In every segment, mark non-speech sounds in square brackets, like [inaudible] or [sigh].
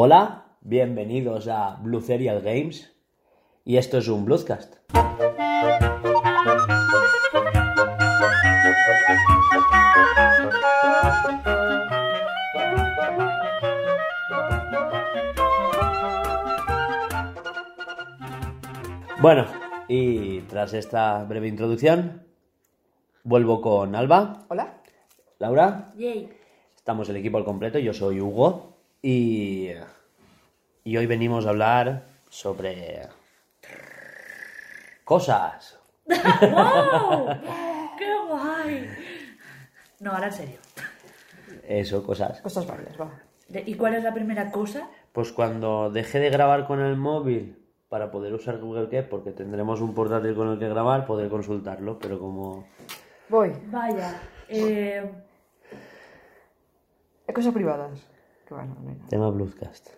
Hola, bienvenidos a Blue Serial Games y esto es un Bluescast. Bueno, y tras esta breve introducción, vuelvo con Alba, Hola. Laura, Yay. estamos el equipo al completo, yo soy Hugo y, y hoy venimos a hablar sobre cosas. ¡Wow! [laughs] ¡Qué guay! No, ahora en serio. Eso, cosas. Cosas varias, va. ¿Y cuál es la primera cosa? Pues cuando dejé de grabar con el móvil para poder usar Google Keep, porque tendremos un portátil con el que grabar, poder consultarlo, pero como... Voy. Vaya. Eh, cosas privadas. Que bueno, no hay nada. Tema Bluescast.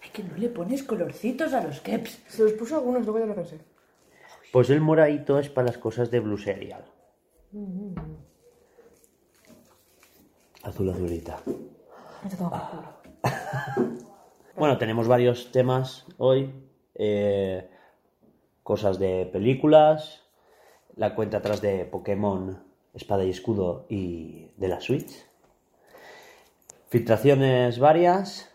es que no le pones colorcitos a los keps. Se los puso algunos, luego ya lo pensé. Pues el moradito es para las cosas de Blue Serial. Azul azulita. No te. [laughs] Bueno, tenemos varios temas hoy. eh, cosas de películas. La cuenta atrás de Pokémon Espada y Escudo y de la Switch. Filtraciones varias.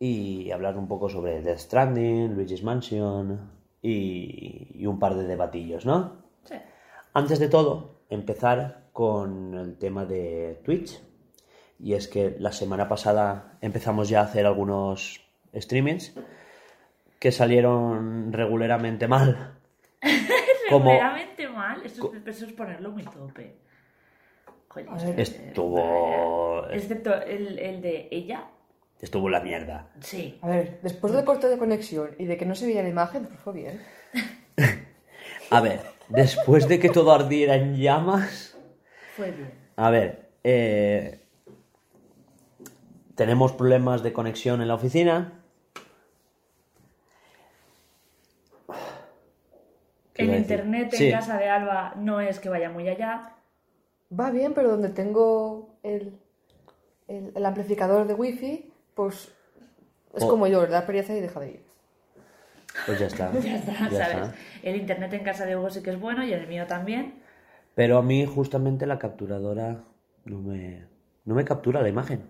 Y hablar un poco sobre Death Stranding, Luigi's Mansion y, y un par de debatillos, ¿no? Sí. Antes de todo, empezar con el tema de Twitch. Y es que la semana pasada empezamos ya a hacer algunos streamings que salieron regularmente mal. [laughs] Como Regularmente mal. Eso, es- eso es ponerlo muy tope. Joder, A ver. estuvo. Excepto el, el de ella. Estuvo la mierda. Sí. A ver, después del corte de conexión y de que no se veía la imagen, pues fue bien. [laughs] A ver, después de que todo ardiera en llamas. Fue bien. A ver, eh, tenemos problemas de conexión en la oficina. ¿Qué El iba a decir? internet en Sí. casa de Alba no es que vaya muy allá. Va bien, pero donde tengo el, el, el amplificador de wifi, pues es Oh. como yo, da pereza y deja de ir. Pues ya está. [laughs] Ya está, ya ¿sabes? está. El internet en casa de Hugo sí que es bueno y el mío también. Pero a mí justamente la capturadora no me, no me captura la imagen.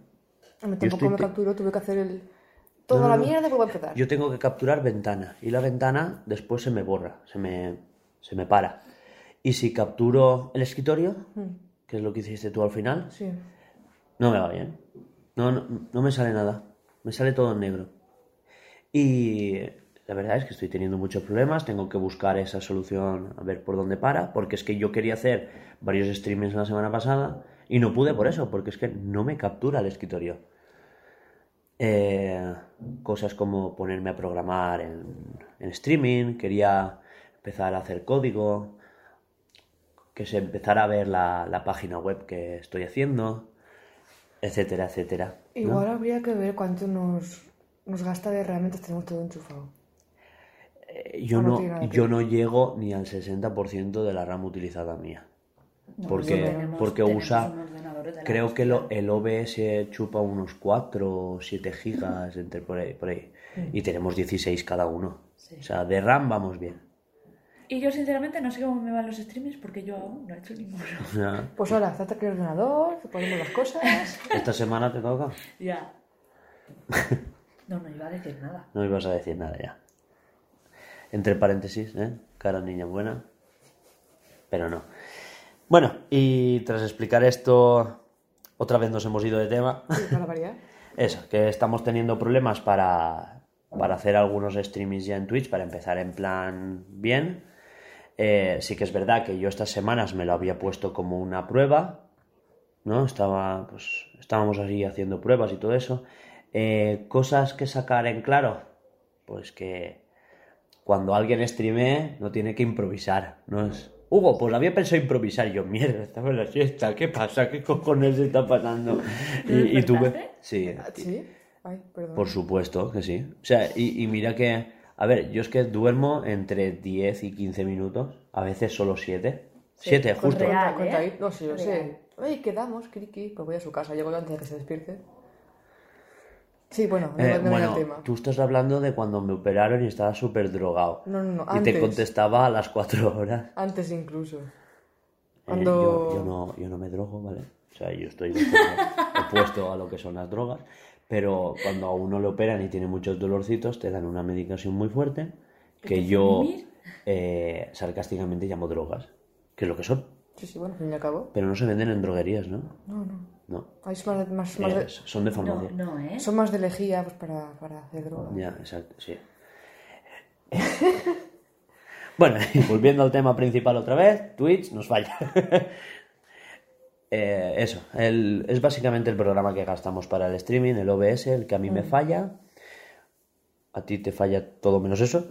A mí Yo tampoco estoy me capturó, tuve que hacer el... Toda No, no, la mierda y vuelvo a empezar. Yo tengo que capturar ventana y la ventana después se me borra, se me, se me para. Y si capturo el escritorio, que es lo que hiciste tú al final, Sí. no me va bien. No, no, no me sale nada. Me sale todo en negro. Y la verdad es que estoy teniendo muchos problemas. Tengo que buscar esa solución a ver por dónde para. Porque es que yo quería hacer varios streamings la semana pasada y no pude por eso. Porque es que no me captura el escritorio. Eh, cosas como ponerme a programar en, en streaming. Quería empezar a hacer código. Que se empezara a ver la, la página web que estoy haciendo etcétera, etcétera. ¿no? Igual habría que ver cuánto nos, nos gasta de herramientas tenemos todo enchufado. Eh, Yo Ah, no no, yo no llego ni al 60% de la RAM utilizada mía. porque tenemos- porque tenemos usa, creo que lo- el OBS chupa unos 4 o 7 gigas entre por ahí, por ahí. Y tenemos 16 cada uno. Sí. O sea, de RAM vamos bien. Y yo sinceramente no sé cómo me van los streamings porque yo aún no he hecho ninguno. [laughs] Pues ahora, trata que el ordenador, que ponemos las cosas. [laughs] esta semana te toca. ya. [laughs] No, no iba a decir nada. No ibas a decir nada ya. Entre paréntesis, ¿eh? Cara niña buena. Pero no. Bueno, y tras explicar esto, otra vez nos hemos ido de tema. Sí, para variar. Eso, que estamos teniendo problemas para, para hacer algunos streamings ya en Twitch, para empezar en plan bien. Eh, sí que es verdad que yo estas semanas me lo había puesto como una prueba, ¿no? Estaba, pues, estábamos así haciendo pruebas y todo eso. Eh, cosas que sacar en claro, pues que cuando alguien streamee no tiene que improvisar, no es... Hugo, pues había pensado improvisar. Y yo, mierda, estaba en la siesta, ¿qué pasa? ¿Qué cojones está pasando? ¿Te Y, y tuve... Sí, Ah, ¿Sí? Ay, perdón. por supuesto que sí. O sea, y, y mira que, a ver, yo es que duermo entre 10 y 15 minutos, a veces solo 7. 7, con justo. real. ¿eh? ahí. No, sí, lo Real. sé. Ay, quedamos, Kriki. Pues voy a su casa, llego yo antes de que se despierte. Sí, bueno, no, Eh, bueno, el tema. tú estás hablando de cuando me operaron y estaba súper drogado. No, no, no, Y te antes. contestaba a las cuatro horas. Antes incluso. Eh, Cuando... yo, yo no, yo no me drogo, ¿vale? O sea, yo estoy [laughs] opuesto a lo que son las drogas. Pero cuando a uno le operan y tiene muchos dolorcitos, te dan una medicación muy fuerte que yo eh, sarcásticamente llamo drogas, que es lo que son. Sí, sí, bueno, al fin y al cabo. Pero no se venden en droguerías, ¿no? No, no. No. Ahí son más, más, más de, Eh, son de No, farmacia. no, ¿eh? son más de lejía pues, para, para hacer droga. Ya, exacto, sí. [laughs] bueno, y volviendo al tema principal otra vez, Twitch nos falla. [laughs] Eh, eso, el- es básicamente el programa que gastamos para el streaming, el OBS, el que a mí me falla. A ti te falla todo menos eso.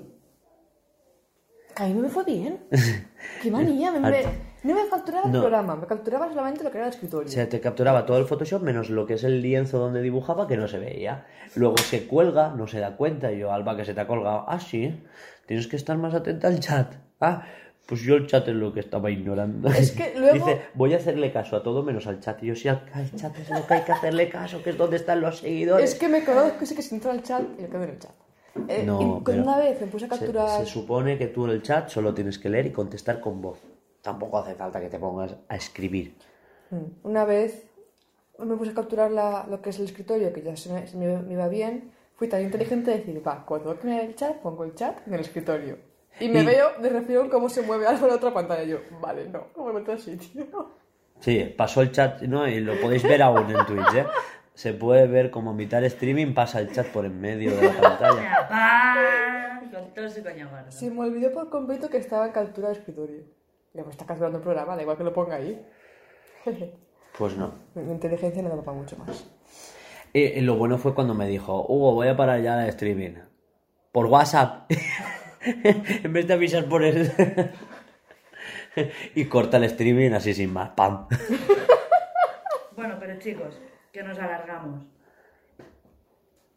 A mí me fue bien. [laughs] Qué manía. Me, me- no me capturaba el No. programa, me capturaba solamente lo que era el escritorio. O sea, te capturaba todo el Photoshop menos lo que es el lienzo donde dibujaba que no se veía. Luego se cuelga, no se da cuenta. Y yo, Alba, que se te ha colgado. Ah, sí. Tienes que estar más atenta al chat. Ah, pues yo el chat es lo que estaba ignorando. Es que [laughs] luego- Dice, voy a hacerle caso a todo menos al chat. Y yo, sí, al chat es lo que hay que hacerle caso, que es donde están los seguidores. Es que me conozco, sé que si entro al chat y lo quedo en el chat. Eh, No, con una vez me puse a Se, capturar. se supone que tú en el chat solo tienes que leer y contestar con voz. Tampoco hace falta que te pongas a escribir. Mm. Una vez me puse a capturar la- lo que es el escritorio, que ya se me, se me- me iba bien. Fui tan inteligente de decir, va, cuando toque en el chat, pongo el chat en el escritorio. Y me Y- veo de reflexión cómo se mueve algo en la otra pantalla. Y yo, vale, no, no me meto así, tío. Sí, pasó el chat, ¿no? Y lo podéis ver aún en Twitch, ¿eh? Se puede ver como en mitad de streaming pasa el chat por en medio de la pantalla. Se me olvidó por completo que estaba en captura de escritorio. Ya, pues está capturando el programa, da igual que lo ponga ahí. Pues no. Mi inteligencia no da para mucho más. Y, y lo bueno fue cuando me dijo, Hugo, voy a parar ya el streaming. Por WhatsApp. [laughs] [laughs] en vez de avisar por el... [laughs] y corta el streaming así sin más. ¡Pam! Bueno, pero chicos, que nos alargamos.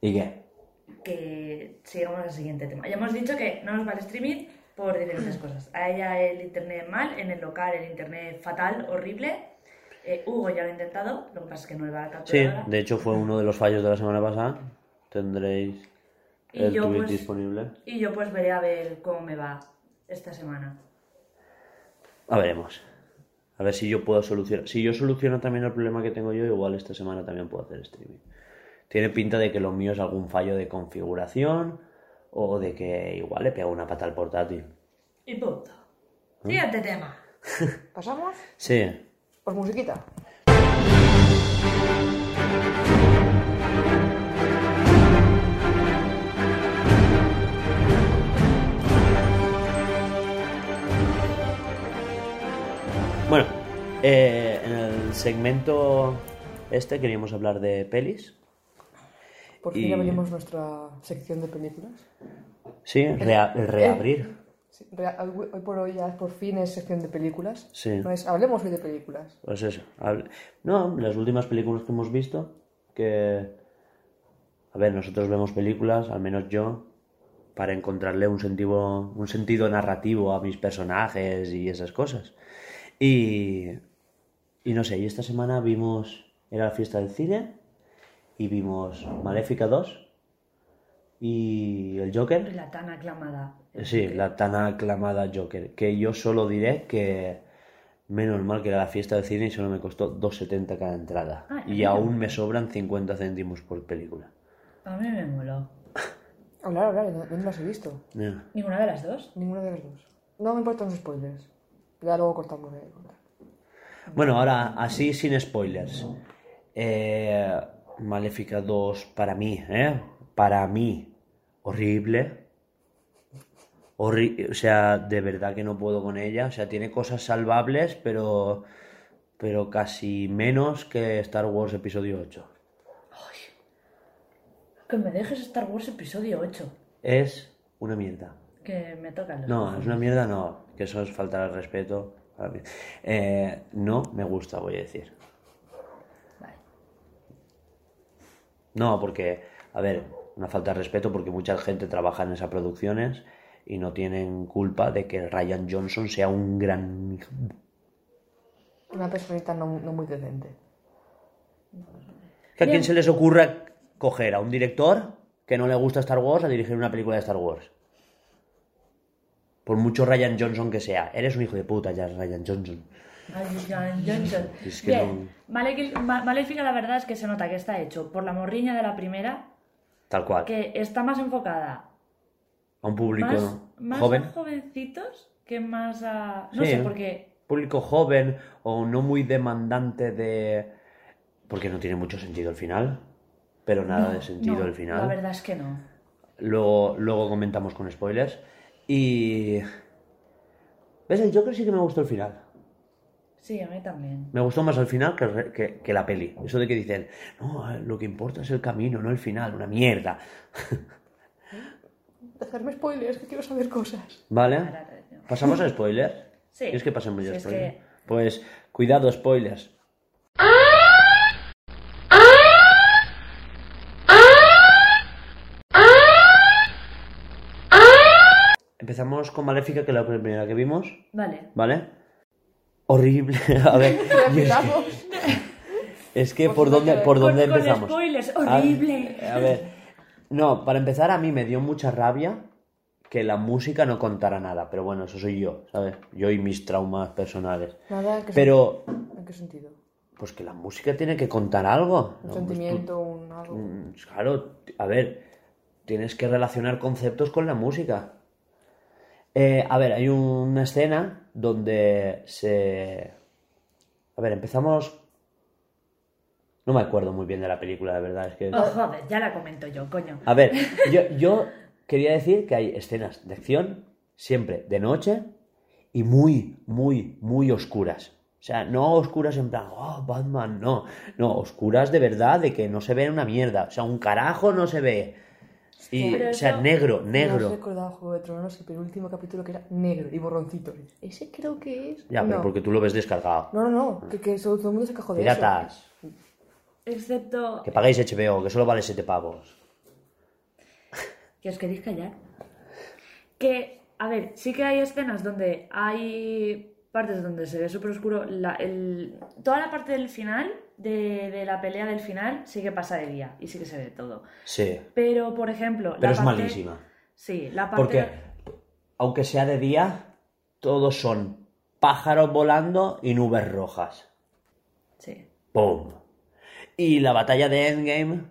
¿Y qué? Que sigamos al siguiente tema. Ya hemos dicho que no nos va el streaming por diferentes [clears throat] cosas. A ella el internet mal, en el local el internet fatal, horrible. Eh, Hugo ya lo ha intentado, lo que pasa es que no le va a la Sí, de hecho fue uno de los fallos de la semana pasada. Tendréis Y el yo, tweet pues- disponible. Y yo pues veré a ver cómo me va esta semana. A veremos. A ver si yo puedo solucionar. Si yo soluciono también el problema que tengo yo, igual esta semana también puedo hacer streaming. Tiene pinta de que lo mío es algún fallo de configuración o de que igual le pego una pata al portátil. Y punto. Siguiente tema. [laughs] ¿Pasamos? Sí. Pues musiquita. Eh, en el segmento este queríamos hablar de pelis. Por fin Y- abrimos nuestra sección de películas. Sí, rea- el reabrir. Sí, rea- hoy hoy por hoy ya por fin es sección de películas. Sí. No es, hablemos hoy de películas. Pues eso. hable- No, las últimas películas que hemos visto, que... A ver, nosotros vemos películas, al menos yo, para encontrarle un sentido, un sentido narrativo a mis personajes y esas cosas. Y... Y no sé, y esta semana vimos... Era la fiesta del cine y vimos Maléfica 2 y el Joker. La tan aclamada. Sí, la tan aclamada Joker. Que yo solo diré que menos mal que era la fiesta del cine y solo me costó 2,70 cada entrada. Ah, y aún me sobran 50 céntimos por película. A mí me moló. Hablar, hablar, no, no las he visto. ¿Ninguna de las dos? Ninguna de las dos. No me importan los spoilers. Ya luego cortamos de contar. Bueno, ahora así sin spoilers. Eh, Maléfica 2 para mí, ¿eh? Para mí, horrible. Horri- o sea, de verdad que no puedo con ella. O sea, tiene cosas salvables, pero, pero casi menos que Star Wars Episodio 8. Que me dejes Star Wars episodio 8. Es una mierda. Que me tocan los No, es una mierda, no. Que eso es faltar al respeto. Eh, no me gusta, voy a decir. Vale. No, porque, a ver, una falta de respeto porque mucha gente trabaja en esas producciones y no tienen culpa de que Ryan Johnson sea un gran... Una personita no, no muy decente. Que a quién se les ocurra coger a un director que no le gusta Star Wars a dirigir una película de Star Wars. Por mucho Ryan Johnson que sea. Eres un hijo de puta ya, Ryan Johnson. Ay, Jan Johnson. Es que Bien, Ma- Maléfica la verdad es que se nota que está hecho por la morriña de la primera, Tal cual. que está más enfocada A un público más, más joven. a jovencitos que más a... No Sí. sé, porque... Público joven o no muy demandante de... Porque no tiene mucho sentido el final. Pero nada no, de sentido no, el final. La verdad es que no. Luego, luego comentamos con spoilers. Y... ¿Ves? El Joker sí que me gustó el final. Sí, a mí también. Me gustó más el final que, que- que la peli. Eso de que dicen, no, eh, lo que importa es el camino, no el final, una mierda. Dejarme spoilers, que quiero saber cosas. ¿Vale? ¿Pasamos a spoilers? Sí. ¿Quieres que pasemos ya Sí, spoilers? que- Pues cuidado, spoilers. Empezamos con Maléfica, que es la primera que vimos, Vale. ¿vale? Horrible. [laughs] A ver, [laughs] es que- Empezamos. es que por dónde, por dónde Con- con empezamos. spoilers, A- horrible. A, ver, no, para empezar a mí me dio mucha rabia que la música no contara nada, pero bueno, eso soy yo, ¿sabes? Yo y mis traumas personales. Nada, ¿en qué, Pero, ¿en qué sentido? pues que la música tiene que contar algo. Un ¿no? Pues tú- sentimiento, un algo. Mm, Claro, a ver, tienes que relacionar conceptos con la música. Eh, a ver, hay una escena donde se... A ver, empezamos... No me acuerdo muy bien de la película, la verdad, es que... Oh, joder, ya la comento yo, coño. A ver, yo, yo quería decir que hay escenas de acción siempre de noche y muy, muy, muy oscuras. O sea, no oscuras en plan, oh, Batman, no. No, oscuras de verdad, de que no se ve una mierda. O sea, un carajo no se ve. Y, Pero o sea, eso- negro, No has negro. recordado Juego de Tronos, el penúltimo capítulo que era negro y borroncito. Ese creo que es. Ya, pero no. porque tú lo ves descargado. No, no, no, que, que todo, el mundo se quejó de eso. Piratas, Excepto que pagáis HBO, que solo vale 7 pavos. que os queréis callar. Que, a ver, sí que hay escenas donde hay partes donde se ve súper oscuro. La, el- toda la parte del final, de, de la pelea del final, sí que pasa de día y sí que se ve todo. Sí, Pero, por ejemplo, pero la es parte- malísima. Sí, la parte... Porque, aunque sea de día, todos son pájaros volando y nubes rojas. Sí. ¡Pum! Y la batalla de Endgame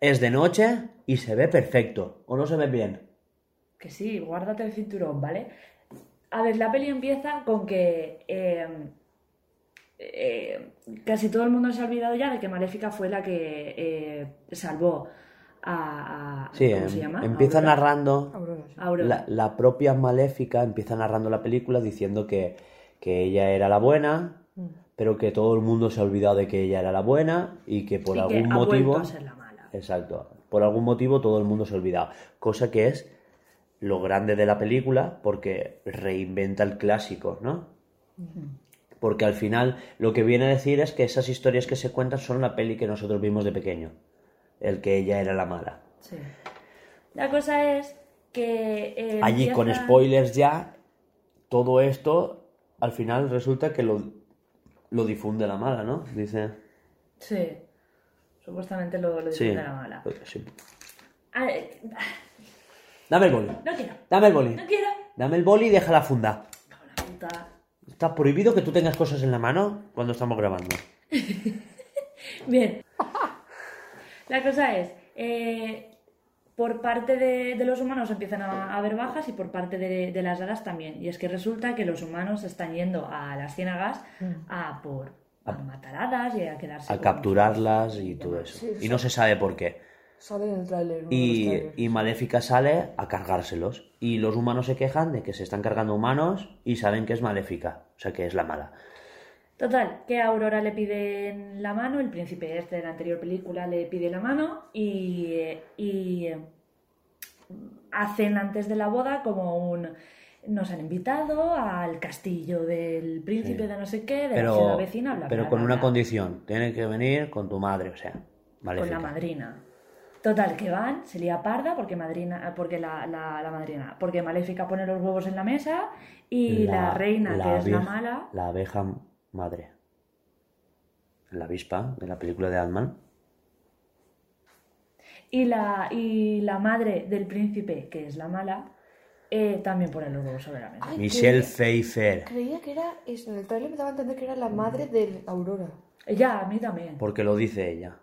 es de noche y se ve perfecto. ¿O no se ve bien? Que sí, guárdate el cinturón, ¿vale? A ver, la peli empieza con que eh, eh, casi todo el mundo se ha olvidado ya de que Maléfica fue la que eh, salvó a, a- Sí, ¿cómo em- se llama? empieza Aurora. narrando. Aurora, sí. Aurora. La, la propia Maléfica empieza narrando la película diciendo que, que ella era la buena, Mm. pero que todo el mundo se ha olvidado de que ella era la buena y que por y algún que ha motivo. a ser la mala. Exacto. Por algún motivo todo el mundo se ha olvidado. Cosa que es lo grande de la película porque reinventa el clásico, ¿no? Porque al final lo que viene a decir es que esas historias que se cuentan son la peli que nosotros vimos de pequeño. El que ella era la mala. Sí. La cosa es que... eh, Allí con spoilers ya, todo esto al final resulta que lo, lo difunde la mala, ¿no? Dice. Sí. Supuestamente lo, lo Sí. difunde la mala. sí. Dame el boli. no quiero. Dame el boli. No quiero. Dame el boli y deja la funda. En la puta. Está prohibido que tú tengas cosas en la mano cuando estamos grabando. [laughs] Bien. [laughs] La cosa es, eh, por parte de, de los humanos empiezan a, a haber bajas y por parte de, de las hadas también. Y es que resulta que los humanos están yendo a las ciénagas a por a matar hadas y a quedarse A capturarlas y todo eso. Sí, Y no se sabe por qué. Sale en el tráiler. uno de los Y, Maléfica sale a cargárselos. Y los humanos se quejan de que se están cargando humanos y saben que es Maléfica. O sea, que es la mala. Total, que a Aurora le piden la mano, el príncipe este de la anterior película le pide la mano y, y hacen antes de la boda como un... Nos han invitado al castillo del príncipe Sí. de no sé qué, de la Pero, ciudad vecina, bla, pero bla, con bla, una bla, condición. Tiene que venir con tu madre, o sea, Con la madrina. Total, que van, se lía parda porque madrina, porque la, la- la madrina, porque Maléfica pone los huevos en la mesa y la, reina, que es la mala, La abeja madre. La avispa de la película de Ant-Man. Y la, y la madre del príncipe, que es la mala, eh, también pone los huevos sobre la mesa. Ay, Michelle creía- Pfeiffer. Creía que era. eso, En el trailer me daba a entender que era la madre de Aurora. Ya, a mí también. Porque lo dice ella.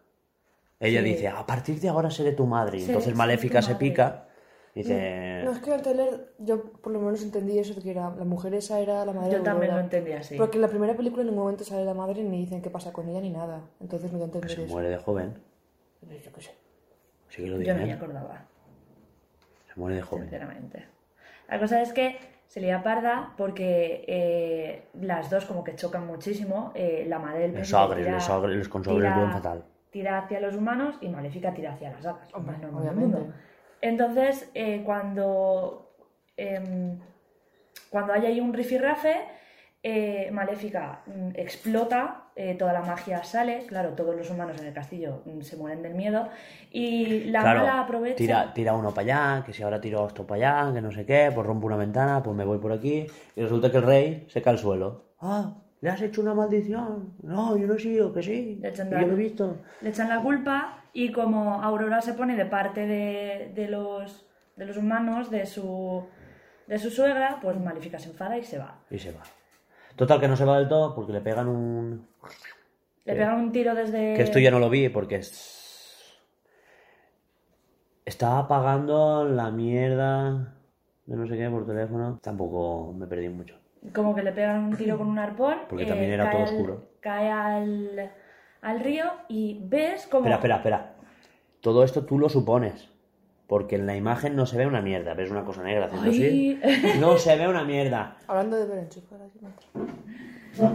Ella Sí. dice, a partir de ahora seré tu madre. Y Seré- entonces Maléfica se pica. Dice, No, es que en el trailer yo por lo menos entendí eso de que era, la mujer esa era la madre Yo de también lo entendí así. Porque en la primera película en ningún momento sale la madre ni dicen qué pasa con ella ni nada. Entonces me da a entender que se eso. muere de joven. Yo qué sé. Sí que lo Yo dicen. no me acordaba, Se muere de joven. sinceramente. La cosa es que se lía parda porque eh, las dos como que chocan muchísimo. eh, la madre del tira- les sogres, les consogres fatal. Tira hacia los humanos y Maléfica tira hacia las hadas. Hombre, del obviamente. mundo. Entonces, eh, cuando, em, cuando hay ahí un rifirrafe, eh, Maléfica mm, explota, eh, toda la magia sale, claro, todos los humanos en el castillo mm, se mueren del miedo, y la claro, mala aprovecha... tira, tira uno para allá, que si ahora tiro esto para allá, que no sé qué, pues rompo una ventana, pues me voy por aquí. Y resulta que el rey se cae al suelo. Ah, le has hecho una maldición. No, yo no he sido, que sí. Le echan yo lo he visto. le echan la culpa y como Aurora se pone de parte de, de los, de los humanos, de su, de su suegra, pues Maléfica se enfada y se va. Y se va. Total, que no se va del todo porque le pegan un... Le pegan un tiro desde... Que esto ya no lo vi porque es... Estaba apagando la mierda de no sé qué por teléfono. Tampoco me perdí mucho. Como que le pegan un tiro con un arpón. eh, Porque también era cae todo al- oscuro. Cae al, al río y ves como... Espera, espera, espera. Todo esto tú lo supones. Porque en la imagen no se ve una mierda. Ves una cosa negra haciendo así. No se ve una mierda. Hablando de ver enchufar aquí mientras.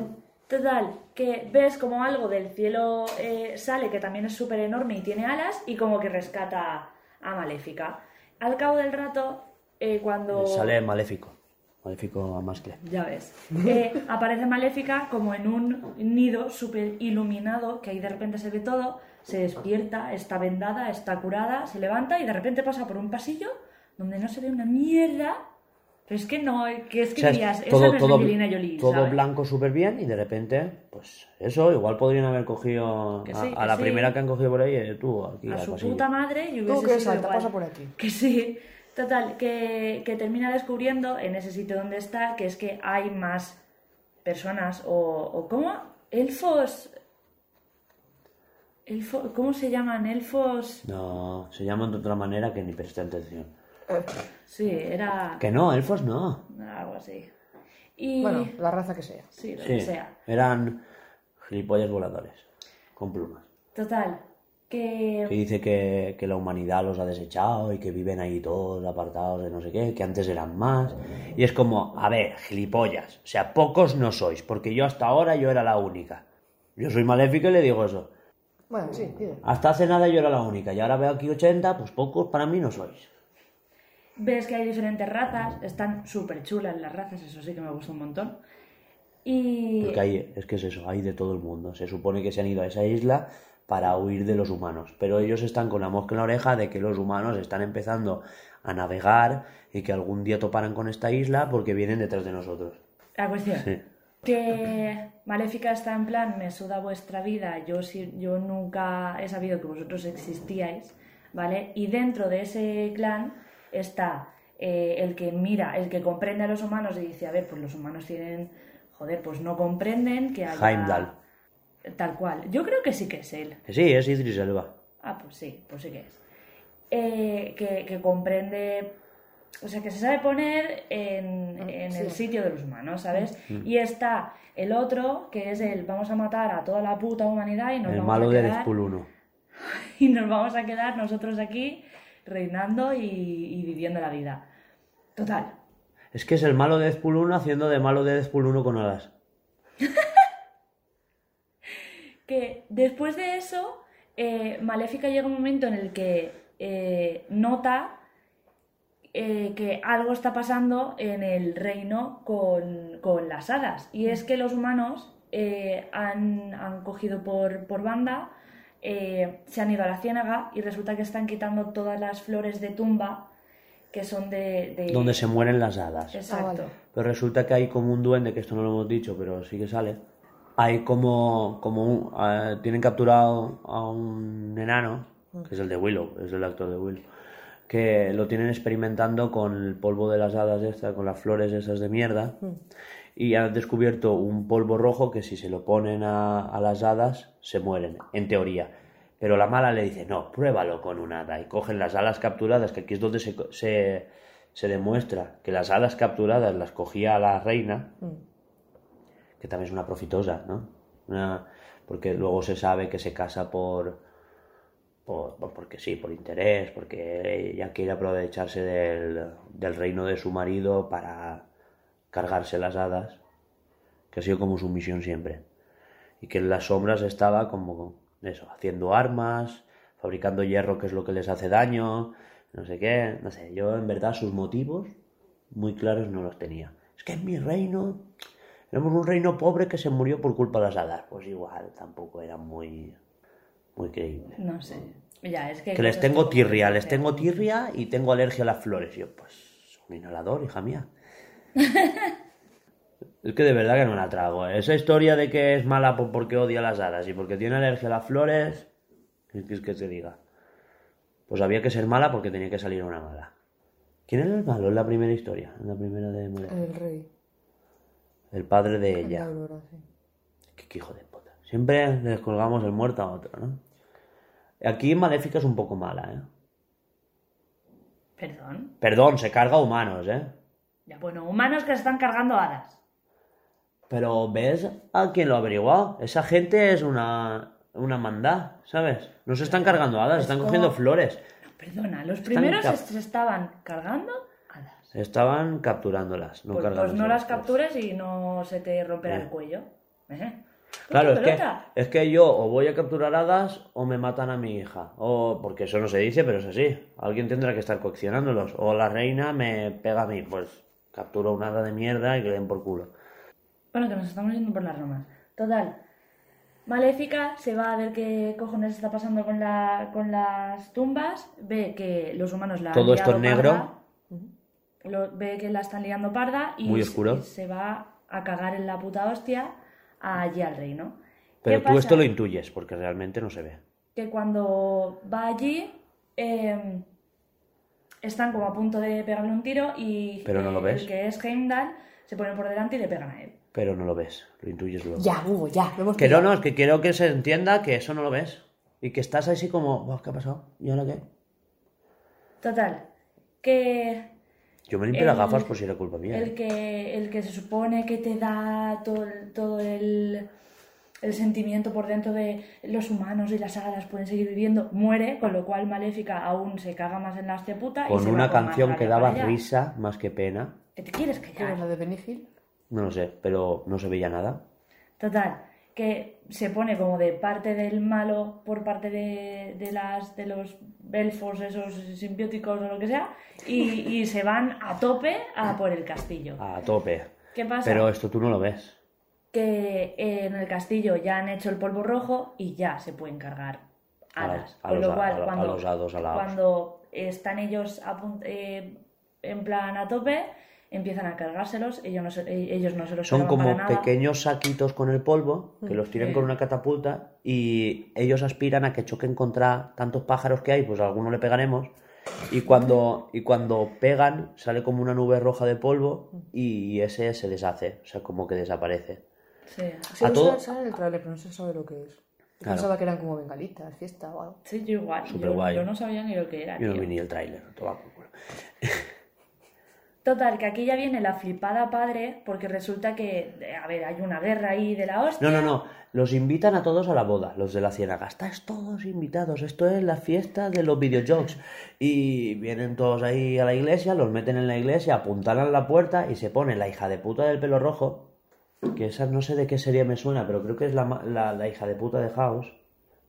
Total, que ves como algo del cielo eh, sale, que también es súper enorme y tiene alas, y como que rescata a Maléfica. Al cabo del rato, eh, cuando... Sale maléfico. Maléfico a mascle. Ya ves. Eh, aparece Maléfica como en un nido súper iluminado, que ahí de repente se ve todo, se despierta, está vendada, está curada, se levanta y de repente pasa por un pasillo donde no se ve una mierda. Pero es que no, que es que O sea, es dirías, esa todo, no es Angelina Jolie, todo ¿sabes? blanco súper bien y de repente, pues eso, igual podrían haber cogido Que a, sí, a que la sí. primera que han cogido por ahí, eh, tú, aquí a su pasillo. puta madre y hubiese Tú que sido salta, igual. pasa por aquí. Que sí. Total, que, que termina descubriendo en ese sitio donde está que es que hay más personas o, o ¿cómo? Elfos... Elfo- ¿Cómo se llaman? Elfos... No, se llaman de otra manera que ni presté atención. Sí, era Que no, elfos no. algo así. Y... Bueno, la raza que sea. sí, lo Sí, que sea. eran gilipollas voladores, con plumas. Total, Que que... dice que, que la humanidad los ha desechado y que viven ahí todos apartados de no sé qué, que antes eran más. Y es como, a ver, gilipollas. O sea, pocos no sois, porque yo hasta ahora yo era la única. Yo soy maléfico y le digo eso. Bueno, sí, dime. Hasta hace nada yo era la única y ahora veo aquí 80, pues pocos para mí no sois. Ves que hay diferentes razas, están súper chulas las razas, eso sí que me gusta un montón. Y... Porque hay, es que es eso, hay de todo el mundo. Se supone que se han ido a esa isla para huir de los humanos, pero ellos están con la mosca en la oreja de que los humanos están empezando a navegar y que algún día toparán con esta isla porque vienen detrás de nosotros. La cuestión, Sí. que Maléfica está en plan, me suda vuestra vida, yo, sí- yo nunca he sabido que vosotros existíais, ¿vale? Y dentro de ese clan está eh, el que mira, el que comprende a los humanos y dice, a ver, pues los humanos tienen, joder, pues no comprenden que haya... Heimdall. Tal cual. Yo creo que sí que es él. Que sí, es Idris Elba. Ah, pues sí, pues sí que es. Eh, que, que comprende, o sea, que se sabe poner en, en el sí. sitio de los humanos, ¿sabes? Y está el otro, que es el vamos a matar a toda la puta humanidad y nos, El vamos, malo a de quedar, Deadpool 1. [laughs] y nos vamos a quedar nosotros aquí reinando y, y viviendo la vida. Total. Es que es el malo de Deadpool 1 haciendo de malo de Deadpool 1 con alas. [laughs] que después de eso, eh, Maléfica llega un momento en el que eh, nota eh, que algo está pasando en el reino con, con las hadas. Y es que los humanos eh, han, han cogido por, por banda, eh, se han ido a la ciénaga y resulta que están quitando todas las flores de tumba que son de... de- Donde se mueren las hadas. Exacto. Ah, vale. Pero resulta que hay como un duende, que esto no lo hemos dicho, pero sí que sale. Hay como, como un, eh, tienen capturado a un enano que es el de Willow, es el actor de Willow, que lo tienen experimentando con el polvo de las hadas esta, con las flores esas de mierda, y han descubierto un polvo rojo que si se lo ponen a, a las hadas se mueren, en teoría. Pero la mala le dice, no, pruébalo con un hada. Y cogen las alas capturadas, que aquí es donde se, se, se demuestra que las alas capturadas las cogía la reina, que también es una profitosa, ¿no? Una- porque luego se sabe que se casa por, por, por- porque sí, por interés, porque ella quiere aprovecharse del, del reino de su marido para cargarse las hadas, que ha sido como su misión siempre. Y que en las sombras estaba como eso, haciendo armas, fabricando hierro, que es lo que les hace daño, no sé qué, no sé, yo en verdad sus motivos muy claros no los tenía. Es que en mi reino éramos un reino pobre que se murió por culpa de las hadas. Pues igual, tampoco era muy, muy creíble. No sé. Ya, es que. Que les tengo tirria, les tengo tirria y tengo alergia a las flores. Yo, pues, un inhalador, hija mía. [laughs] es que de verdad que no la trago. ¿eh? Esa historia de que es mala por- porque odia las hadas y porque tiene alergia a las flores, ¿qué quieres que te diga? Pues había que ser mala porque tenía que salir una mala. ¿Quién era el malo en la primera historia? En la primera de Mulan? El rey. El padre de La ella. Aurora, sí. Qué, qué hijo de puta. Siempre les colgamos el muerto a otro, ¿no? Aquí Maléfica es un poco mala, ¿eh? Perdón. Perdón, se carga humanos, ¿eh? Ya, bueno, humanos que se están cargando hadas. Pero ¿ves a quién lo ha averiguado? Esa gente es una, una mandá, ¿sabes? No se están cargando hadas, están como- cogiendo flores. No, perdona, los primeros se se estaban cargando. Estaban capturándolas, no pues, pues no las captures y no se te romperá el cuello. ¿Eh? Claro, es que, es que yo o voy a capturar hadas o me matan a mi hija. O porque eso no se dice, pero es así. Alguien tendrá que estar coaccionándolos. O la reina me pega a mí. Pues capturo una hada de mierda y que le den por culo. Bueno, que nos estamos yendo por las ramas. Total. Maléfica se va a ver qué cojones está pasando con, la, con las tumbas. Ve que los humanos la han Todo esto en negro. Lo- ve que la están liando parda y, Muy se- oscuro. y se va a cagar en la puta hostia allí al reino. Pero ¿Qué tú pasa? esto lo intuyes, porque realmente no se ve. que cuando va allí eh, están como a punto de pegarle un tiro y Pero no lo ves. el que es Heimdall se pone por delante y le pegan a él. Pero no lo ves, lo intuyes luego. Ya, Hugo, ya. Lo hemos Que no, pillado. no, es que quiero que se entienda que eso no lo ves. Y que estás así como, "Buah, ¿qué ha pasado? ¿Y ahora qué? Total, que Yo me limpio El- las gafas por si era culpa mía. el ¿eh? que, el que se supone que te da todo, el- todo el, el sentimiento por dentro de los humanos y las hadas pueden seguir viviendo, muere, con lo cual Maléfica aún se caga más en la hostia puta. y Con se una va con canción que daba risa más que pena. ¿Que te quieres ¿Qué era callar? la de Benny Hill? No lo sé, pero no se veía nada. Total, que se pone como de parte del malo por parte de, de las de los elfos esos simbióticos o lo que sea y, y se van a tope a por el castillo. A tope. ¿Qué pasa? Pero esto tú no lo ves. Que en el castillo ya han hecho el polvo rojo y ya se pueden cargar A los- hadas. a Con los- lo cual, a- a cuando, los hados alados. cuando están ellos a eh, en plan a tope, empiezan a cargárselos, ellos no se, eh, ellos no se los Son como para nada. pequeños saquitos con el polvo que los tiran Sí. con una catapulta y ellos aspiran a que choquen contra tantos pájaros que hay, pues a alguno le pegaremos. Y cuando, y cuando pegan sale como una nube roja de polvo y ese se deshace, o sea, como que desaparece. Sí. Sí, A todo- sale- en el trailer, pero no se sabe lo que es. Yo Claro. Pensaba que eran como bengalitas, fiesta o algo. Sí, yo igual. Yo, Superguay. yo no sabía ni lo que era. Yo no vi ni el tráiler, toma por culo. [laughs] Total, que aquí ya viene la flipada padre, porque resulta que, eh, a ver, hay una guerra ahí de la hostia. No, no, no. Los invitan a todos a la boda, los de la ciénaga. Estáis todos invitados. Esto es la fiesta de los videojuegos. Y vienen todos ahí a la iglesia, los meten en la iglesia, apuntalan la puerta y se pone la hija de puta del pelo rojo. Que esa no sé de qué serie me suena, pero creo que es la, la- la hija de puta de House.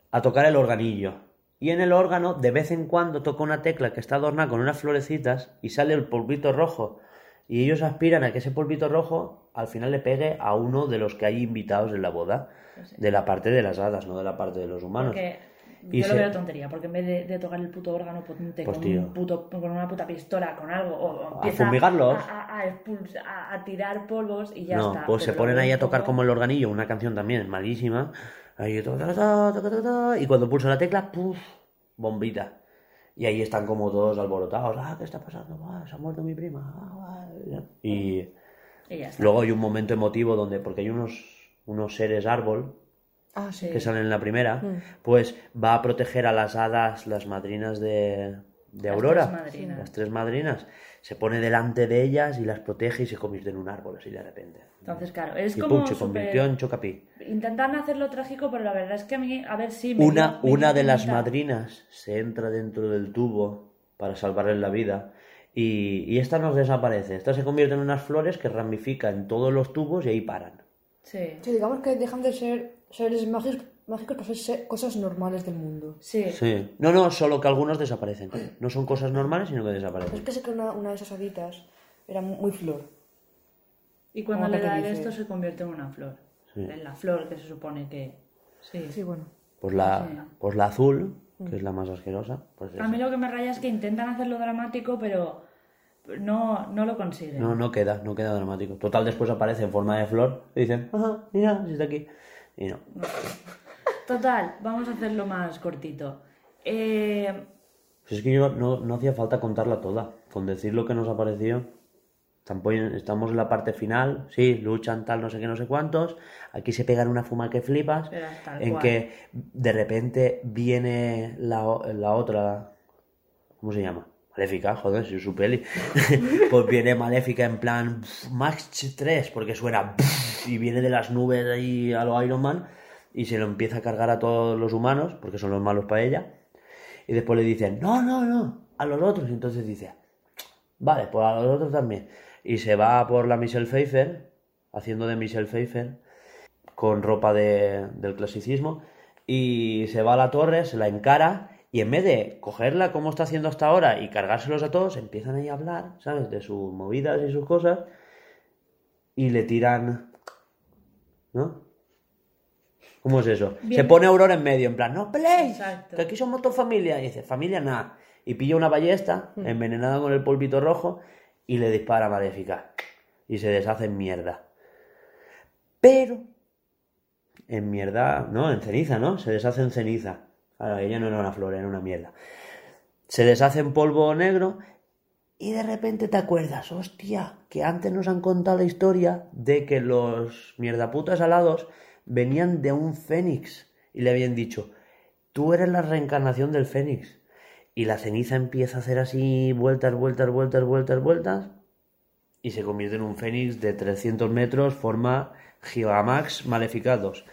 A tocar el organillo. Y en el órgano, de vez en cuando, toca una tecla que está adornada con unas florecitas y sale el polvito rojo. Y ellos aspiran a que ese polvito rojo al final le pegue a uno de los que hay invitados en la boda. De la parte de las hadas, no de la parte de los humanos. Porque Y yo se- lo veo tontería, porque en vez de, de tocar el puto órgano potente Pues, con, tío. un puto, con una puta pistola, con algo, o, o A fumigarlos. A, a- a tirar polvos y ya no, está. pues se ponen ahí a tocar como el organillo, una canción también malísima. Ahí, y cuando pulsa la tecla, ¡puf! bombita. Y ahí están como todos alborotados. Ah, ¿qué está pasando? Ah, se ha muerto mi prima. Ah. Y luego hay un momento emotivo donde, porque hay unos, unos seres árbol Ah, sí. que salen en la primera, Mm. pues va a proteger a las hadas, las madrinas de, de Las Aurora. tres madrinas. Las tres madrinas. Se pone delante de ellas y las protege y se convierte en un árbol así de repente. Entonces, claro, es y como pum, se convirtió en Chocapi. Intentan hacerlo trágico, pero la verdad es que a mí, a ver si... me Una, me una de las madrinas se entra dentro del tubo para salvarle la vida y, y esta nos desaparece. Esta se convierte en unas flores que ramifican en todos los tubos y ahí paran. Sí, Sí, digamos que dejan de ser seres mágicos, mágicos para ser cosas normales del mundo. sí. Sí. No, no, solo que algunos desaparecen. No son cosas normales, sino que Es desaparecen. que sé que una, una de esas haditas era muy flor. Y cuando le da esto se convierte en una flor. Sí. En la flor que se supone que... Sí. Sí, bueno. Pues la, Sí. pues la azul, que es la más asquerosa, pues A mí lo que me raya es que intentan hacerlo dramático, pero no, no lo consiguen. no, no queda, no queda dramático. Total, después aparece en forma de flor y dicen, ajá, mira, si está aquí. Y no. Total, vamos a hacerlo más cortito. Eh, Pues es que yo no, no hacía falta contarla toda. Con decir lo que nos ha parecido. Tampoco estamos en la parte final. Sí, luchan tal, no sé qué, no sé cuántos. Aquí se pegan una fuma que flipas. En cual. que de repente viene la, la otra. ¿Cómo se llama? Maléfica, joder, si es su peli. [laughs] pues viene Maléfica en plan Max 3, porque suena y viene de las nubes ahí a lo Iron Man y se lo empieza a cargar a todos los humanos, porque son los malos para ella. Y después le dicen, no, no, no, a los otros. Y entonces dice, vale, pues a los otros también. Y se va por la Michelle Pfeiffer, haciendo de Michelle Pfeiffer, con ropa de- del clasicismo, y se va a la torre, se la encara, y en vez de cogerla como está haciendo hasta ahora y cargárselos a todos, empiezan ahí a hablar, ¿sabes? De sus movidas y sus cosas, y le tiran... ¿No? ¿Cómo es eso? Bien. Se pone Aurora en medio, en plan, no peleéis, que aquí somos toda familia. Y dice, familia nada. Y pilla una ballesta, envenenada con el polvito rojo, y le dispara a Maléfica. Y se deshace en mierda. Pero, en mierda, no, en ceniza, ¿no? Se deshace en ceniza. Ahora, ella no era una flor, era una mierda. Se deshace en polvo negro y de repente te acuerdas, hostia, que antes nos han contado la historia de que los mierdaputas alados venían de un fénix y le habían dicho, tú eres la reencarnación del fénix. Y la ceniza empieza a hacer así vueltas, vueltas, vueltas, vueltas, vueltas y se convierte en un fénix de 300 metros, forma Gigamax Maléfica 2.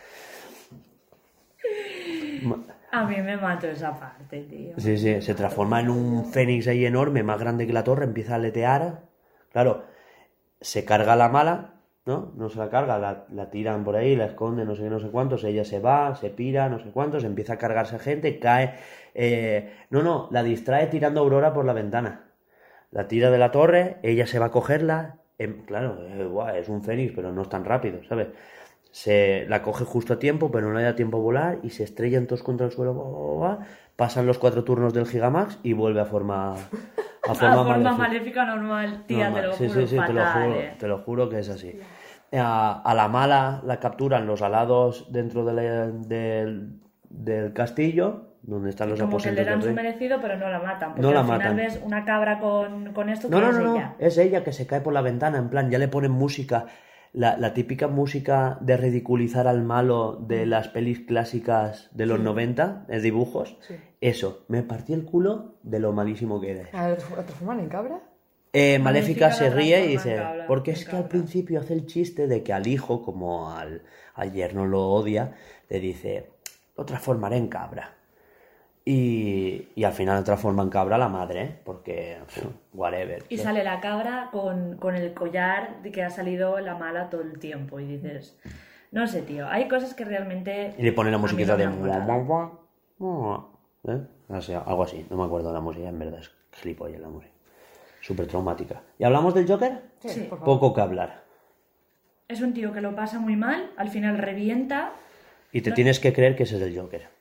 a mí me mató esa parte, tío. Sí, sí, se transforma en un fénix ahí enorme, más grande que la torre, empieza a aletear. Claro, se carga la mala, ¿no? No se la carga, la, la tiran por ahí, la esconden, no sé qué, no sé cuántos, ella se va, se pira, no sé cuántos, empieza a cargarse gente, cae. eh, No, no, la distrae tirando a Aurora por la ventana. La tira de la torre, ella se va a cogerla. em, claro, eh, es un fénix, pero no es tan rápido, ¿sabes? Se la coge justo a tiempo, pero no le da tiempo a volar y se estrellan todos contra el suelo. guau, guau, pasan los cuatro turnos del Gigamax y vuelve a forma. [laughs] A A forma, forma maléfica. maléfica normal, tía, Normal. te lo sí, juro, sí, sí, te lo fatal, juro, eh. te lo juro que es así. A, a la mala la capturan los alados dentro de la- del, del castillo, donde están los Como que le dan su merecido, pero no la matan. Porque No la al final matan. ves una cabra con, con esto que No, no, es no, no, ella. es ella que se cae por la ventana, en plan, ya le ponen música, la, la típica música de ridiculizar al malo de las pelis clásicas de los 90, de dibujos. Sí. Eso, me partí el culo de lo malísimo que eres. ¿La transforman en cabra? Eh, Maléfica se ríe y dice, cabra, porque es que al cabra". principio hace el chiste de que al hijo, como al, al yerno lo odia, le dice, lo transformaré en cabra. Y, y al final transforma en cabra a la madre, ¿eh? porque, pff, whatever. Y sale la cabra con, con el collar de que ha salido la mala todo el tiempo. Y dices, no sé, tío, hay cosas que realmente. Y le pone la musiquita de... ¿Eh? O sea, algo así, no me acuerdo de la música, en verdad es gilipollas la música. Súper traumática. ¿Y hablamos del Joker? Sí. por favor. Poco que hablar. Es un tío que lo pasa muy mal, al final revienta. Y te tienes que creer que ese es el Joker.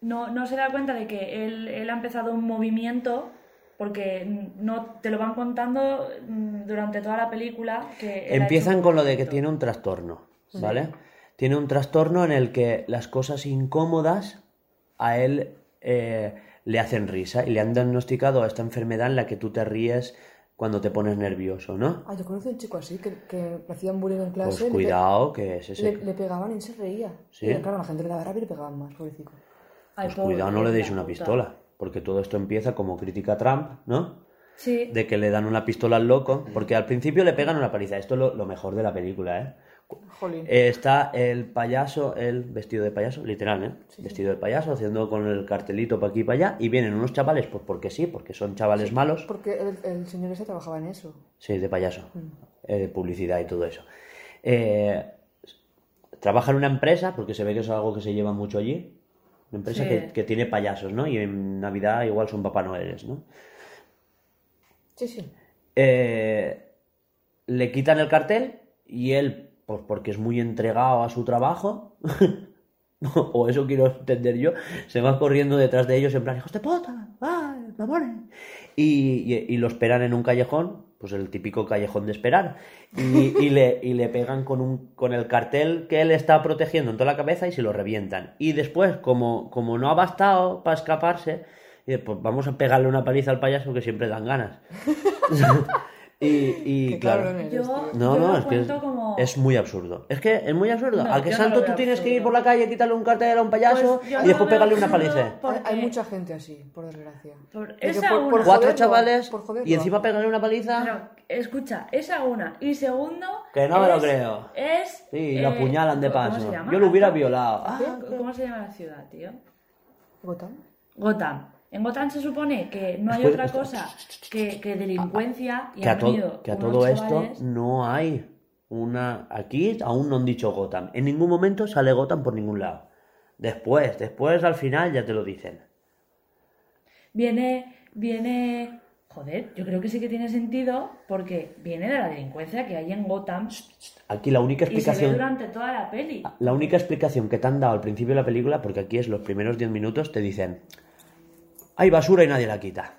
No, no se da cuenta de que él, él ha empezado un movimiento porque no te lo van contando mm, durante toda la película que Empiezan con lo de que tiene un trastorno, ¿vale? Tiene un trastorno en el que las cosas incómodas a él eh, le hacen risa y le han diagnosticado esta enfermedad en la que tú te ríes cuando te pones nervioso, ¿no? Ah, yo conocí a un chico así que, que le hacían bullying en Pues clase. le pe- cuidado, que es ese. Le, le pegaban y se reía. Sí. Y claro, la gente le daba rabia y le pegaban más, pobrecito. Ay, Pues cuidado, no le deis una pistola, porque todo esto empieza como crítica a Trump, ¿no? Sí. De que le dan una pistola al loco, porque al principio le pegan una paliza. Esto es lo, lo mejor de la película, ¿eh? Jolín. Eh, Está el payaso, el vestido de payaso, literal, ¿eh? Vestido de payaso, haciendo con el cartelito para aquí y para allá, y vienen unos chavales, pues porque sí, porque son chavales malos, Porque el, el señor ese trabajaba en eso. sí, de payaso, eh, de publicidad y todo eso. Eh, trabaja en una empresa, porque se ve que es algo que se lleva mucho allí, una empresa Sí. que, que tiene payasos, ¿no? Y en Navidad igual son Papá Noeles, ¿no? Sí, sí. Eh, le quitan el cartel y él, pues porque es muy entregado a su trabajo, [laughs] o eso quiero entender yo, se va corriendo detrás de ellos en plan, hijos de puta, ¡ay, mamones! Y, lo esperan en un callejón, pues el típico callejón de esperar, y, y le, le pegan con, un, con el cartel que él está protegiendo en toda la cabeza y se lo revientan. Y después, como, como no ha bastado para escaparse, pues vamos a pegarle una paliza al payaso que siempre dan ganas. [laughs] y, y claro. Yo. No, yo no, lo es que es, como... es muy absurdo. Es que es muy absurdo. No, ¿A qué no santo tú tienes que ir por la calle, quitarle un cartel a un payaso Pues yo y después pegarle una paliza? porque- Hay, mucha gente así, por desgracia. Por que esa por- una. por Cuatro joderlo, chavales por joderlo. y encima pegarle una paliza. Pero, escucha, esa una. Y segundo... Que no me lo es- creo. Es... Sí, y lo eh, apuñalan de ¿cómo paso. Yo lo hubiera violado. Ah, ¿Cómo se llama la ciudad, tío? ¿Gotham? Gotham. En Gotham se supone que no hay otra cosa que, que delincuencia y que a, to- que a todo esto no hay una... Aquí aún no han dicho Gotham. En ningún momento sale Gotham por ningún lado. Después, después al final ya te lo dicen. Viene, viene... Joder, yo creo que sí que tiene sentido porque viene de la delincuencia que hay en Gotham Aquí la única y se ve explicación... durante toda la peli. La única explicación que te han dado al principio de la película, porque aquí es los primeros 10 minutos, te dicen: hay basura y nadie la quita.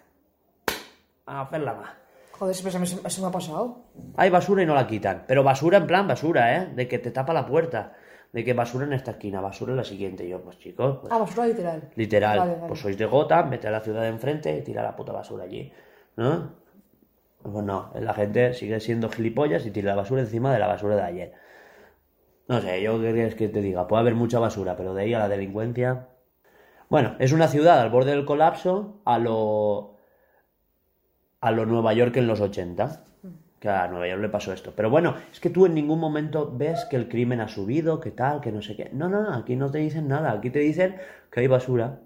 A hacerla más. Joder, eso me ha pasado. Hay basura y no la quitan. Pero basura en plan basura, ¿eh? De que te tapa la puerta. De que basura en esta esquina, basura en la siguiente. Y yo, pues chicos, pues, Ah, basura literal. literal. Vale, vale. Pues sois de Gotham, vete a la ciudad de enfrente y tira la puta basura allí. ¿No? Pues no, la gente sigue siendo gilipollas y tira la basura encima de la basura de ayer. No sé, yo qué quieres que te diga. Puede haber mucha basura, pero de ahí a la delincuencia. Bueno, es una ciudad al borde del colapso a lo. a lo Nueva York en los 80. Que a Nueva York le pasó esto. Pero bueno, es que tú en ningún momento ves que el crimen ha subido, que tal, que no sé qué. No, no, no, aquí no te dicen nada. Aquí te dicen que hay basura,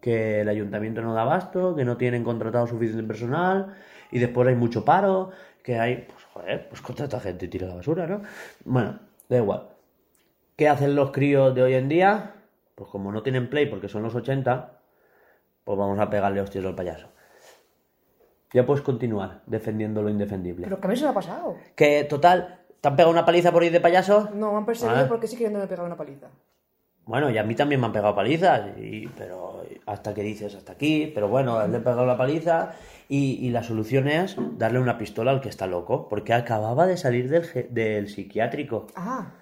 que el ayuntamiento no da abasto, que no tienen contratado suficiente personal y después hay mucho paro, que hay, pues joder, pues contrata gente y tira la basura, ¿no? Bueno, da igual. ¿Qué hacen los críos de hoy en día? Pues como no tienen play porque son los 80, pues vamos a pegarle hostias al payaso. Ya puedes continuar defendiendo lo indefendible. Pero que a mí se me ha pasado. Que total, ¿te han pegado una paliza por ir de payaso? No, me han perseguido Ah. porque sí que me he pegado una paliza. Bueno, y a mí también me han pegado palizas, y, pero hasta que dices hasta aquí, pero bueno, le he pegado la paliza y, y la solución es darle una pistola al que está loco, porque acababa de salir del, del psiquiátrico. Ah,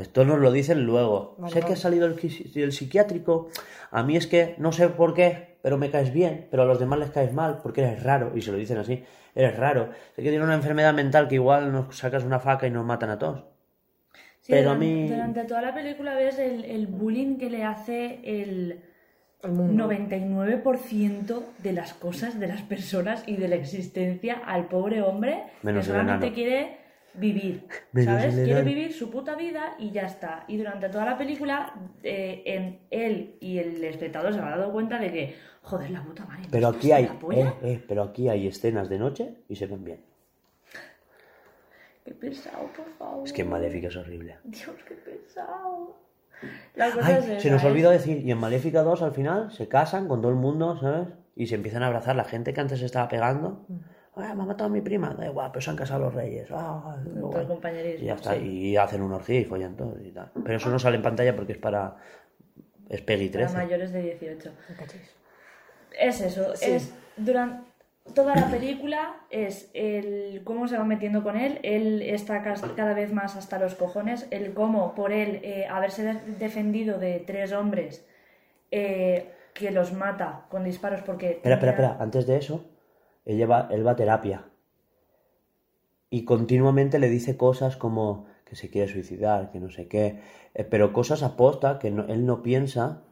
Esto nos lo dicen luego. Vale, sé que vale. ha salido qui- del psiquiátrico, a mí es que no sé por qué, pero me caes bien, pero a los demás les caes mal porque eres raro, y se lo dicen así, eres raro. Sé que tiene una enfermedad mental que igual nos sacas una faca y nos matan a todos. Sí, pero a durante, mí- durante toda la película ves el, el bullying que le hace el el mundo. 99% de las cosas, de las personas y de la existencia al pobre hombre Menos que el solamente quiere vivir, ¿sabes? Quiere vivir su puta vida y ya está. Y durante toda la película, eh, en él y el espectador se ha dado cuenta de que, joder, la puta madre. Pero ¿esto aquí hay, eh, eh, pero aquí hay escenas de noche y se ven bien. Qué pesado, por favor. Es que en Maléfica es horrible. Dios, qué pesado. La cosa Ay, es se nos olvidó decir, y en Maléfica 2 al final se casan con todo el mundo, ¿sabes? Y se empiezan a abrazar la gente que antes se estaba pegando. Ay, me ha matado a mi prima, da igual, pero se han casado los reyes. Ah, Todo compañerismo, Y ya está, sí. y hacen una orgía y follan y tal. Pero eso no sale en pantalla porque es para... es Peggy Para 13. mayores de 18. ¿Me cachis? Es eso, Sí. es durante toda la película es el cómo se va metiendo con él, él está cada vez más hasta los cojones, el cómo por él eh, haberse de- defendido de tres hombres eh, que los mata con disparos porque... Espera, espera, espera. Antes de eso, él, lleva, él va a terapia. Y continuamente le dice cosas como que se quiere suicidar, que no sé qué. eh, pero cosas aposta que no- él no piensa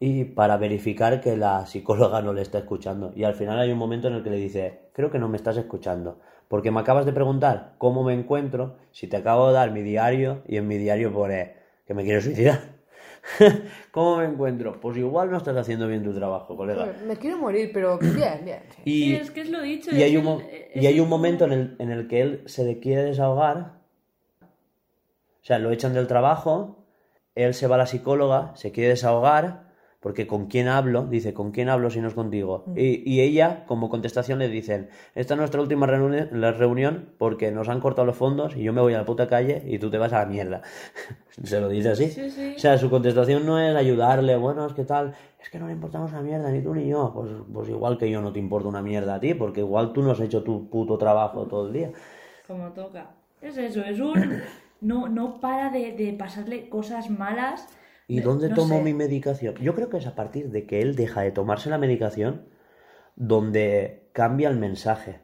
y para verificar que la psicóloga no le está escuchando. Y al final hay un momento en el que le dice, creo que no me estás escuchando. Porque me acabas de preguntar cómo me encuentro si te acabo de dar mi diario y en mi diario pone que me quiero suicidar. [laughs] ¿Cómo me encuentro? Pues igual no estás haciendo bien tu trabajo, colega. Me quiero morir, pero [clears throat] bien, bien. Y, Sí, es que es lo dicho. y hay un, el- mo- es y hay el- un momento en el, en el que él se le quiere desahogar. O sea, lo echan del trabajo, él se va a la psicóloga, se quiere desahogar, porque ¿con quién hablo? Dice, ¿con quién hablo si no es contigo? Y, y ella, como contestación, le dicen, esta es nuestra última reuni- la reunión porque nos han cortado los fondos y yo me voy a la puta calle y tú te vas a la mierda. [laughs] se lo dice así. Sí, sí. O sea, su contestación no es ayudarle, bueno, es que tal, es que no le importamos una mierda, ni tú ni yo. Pues, pues igual que yo no te importa una mierda a ti, porque igual tú no has hecho tu puto trabajo todo el día. Como toca. Es eso, es un... No, no para de, de pasarle cosas malas. ¿Y dónde no tomo sé. mi medicación? Yo creo que es a partir de que él deja de tomarse la medicación donde cambia el mensaje.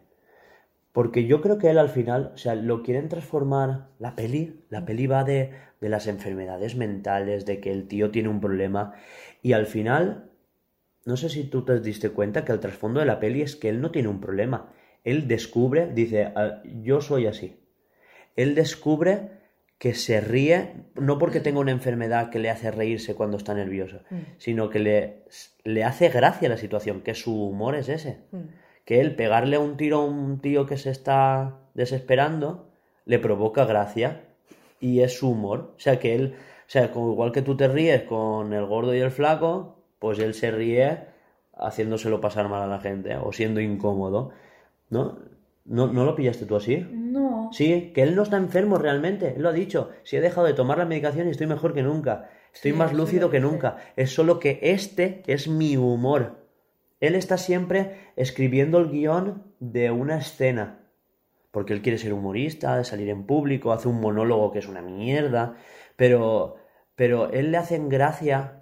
Porque yo creo que él al final, o sea, lo quieren transformar la peli. La peli va de, de las enfermedades mentales, de que el tío tiene un problema. Y al final, no sé si tú te diste cuenta que el trasfondo de la peli es que él no tiene un problema. Él descubre, dice, "Ah, yo soy así. Él descubre que se ríe, no porque tenga una enfermedad que le hace reírse cuando está nervioso, sino que le, le hace gracia la situación, que su humor es ese. Que él pegarle un tiro a un tío que se está desesperando le provoca gracia y es su humor. O sea, que él, o sea, como igual que tú te ríes con el gordo y el flaco, pues él se ríe haciéndoselo pasar mal a la gente o siendo incómodo. ¿No? ¿No, ¿no lo pillaste tú así? No. Sí, que él no está enfermo realmente, él lo ha dicho. Si he dejado de tomar la medicación y estoy mejor que nunca. Estoy Sí, más lúcido que nunca. Es solo que este es mi humor. Él está siempre escribiendo el guion de una escena. Porque él quiere ser humorista, de salir en público, hace un monólogo que es una mierda. Pero, pero él le hacen gracia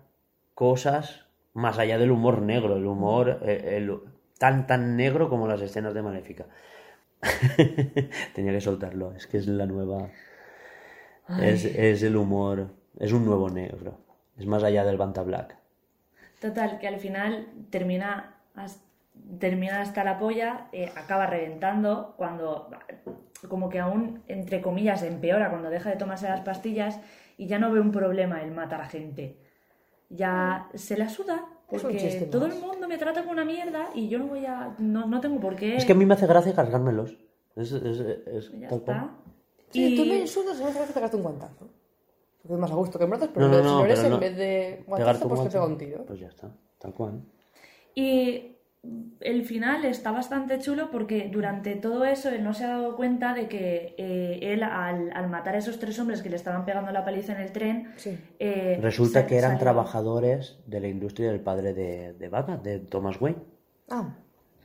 cosas más allá del humor negro, el humor eh, el- tan tan negro como las escenas de Maléfica. [laughs] Tenía que soltarlo, es que es la nueva. Es, es el humor, es un nuevo negro. Es más allá del Banta Black. Total, que al final termina, has- termina hasta la polla, eh, acaba reventando cuando, como que aún, entre comillas, empeora cuando deja de tomarse las pastillas y ya no ve un problema el matar a gente. Ya se la suda, porque todo más. el mundo me trata como una mierda y yo no voy a. No, no tengo por qué. Es que a mí me hace gracia cargármelos. Es, es, es Ya tal cual. está. Sí, Y- tú me insultas y me hace te pegarte un guantazo. Porque es más a gusto que en brazos, pero No, no, de no, flores, pero en no. vez de guantazo, pues te pega un tiro. Pues ya está, tal cual. Y el final está bastante chulo porque durante todo eso él no se ha dado cuenta de que eh, él al, al matar a esos tres hombres que le estaban pegando la paliza en el tren, Sí. eh, Resulta que eran trabajadores de la industria del padre de, de Batman, de Thomas Wayne. Ah,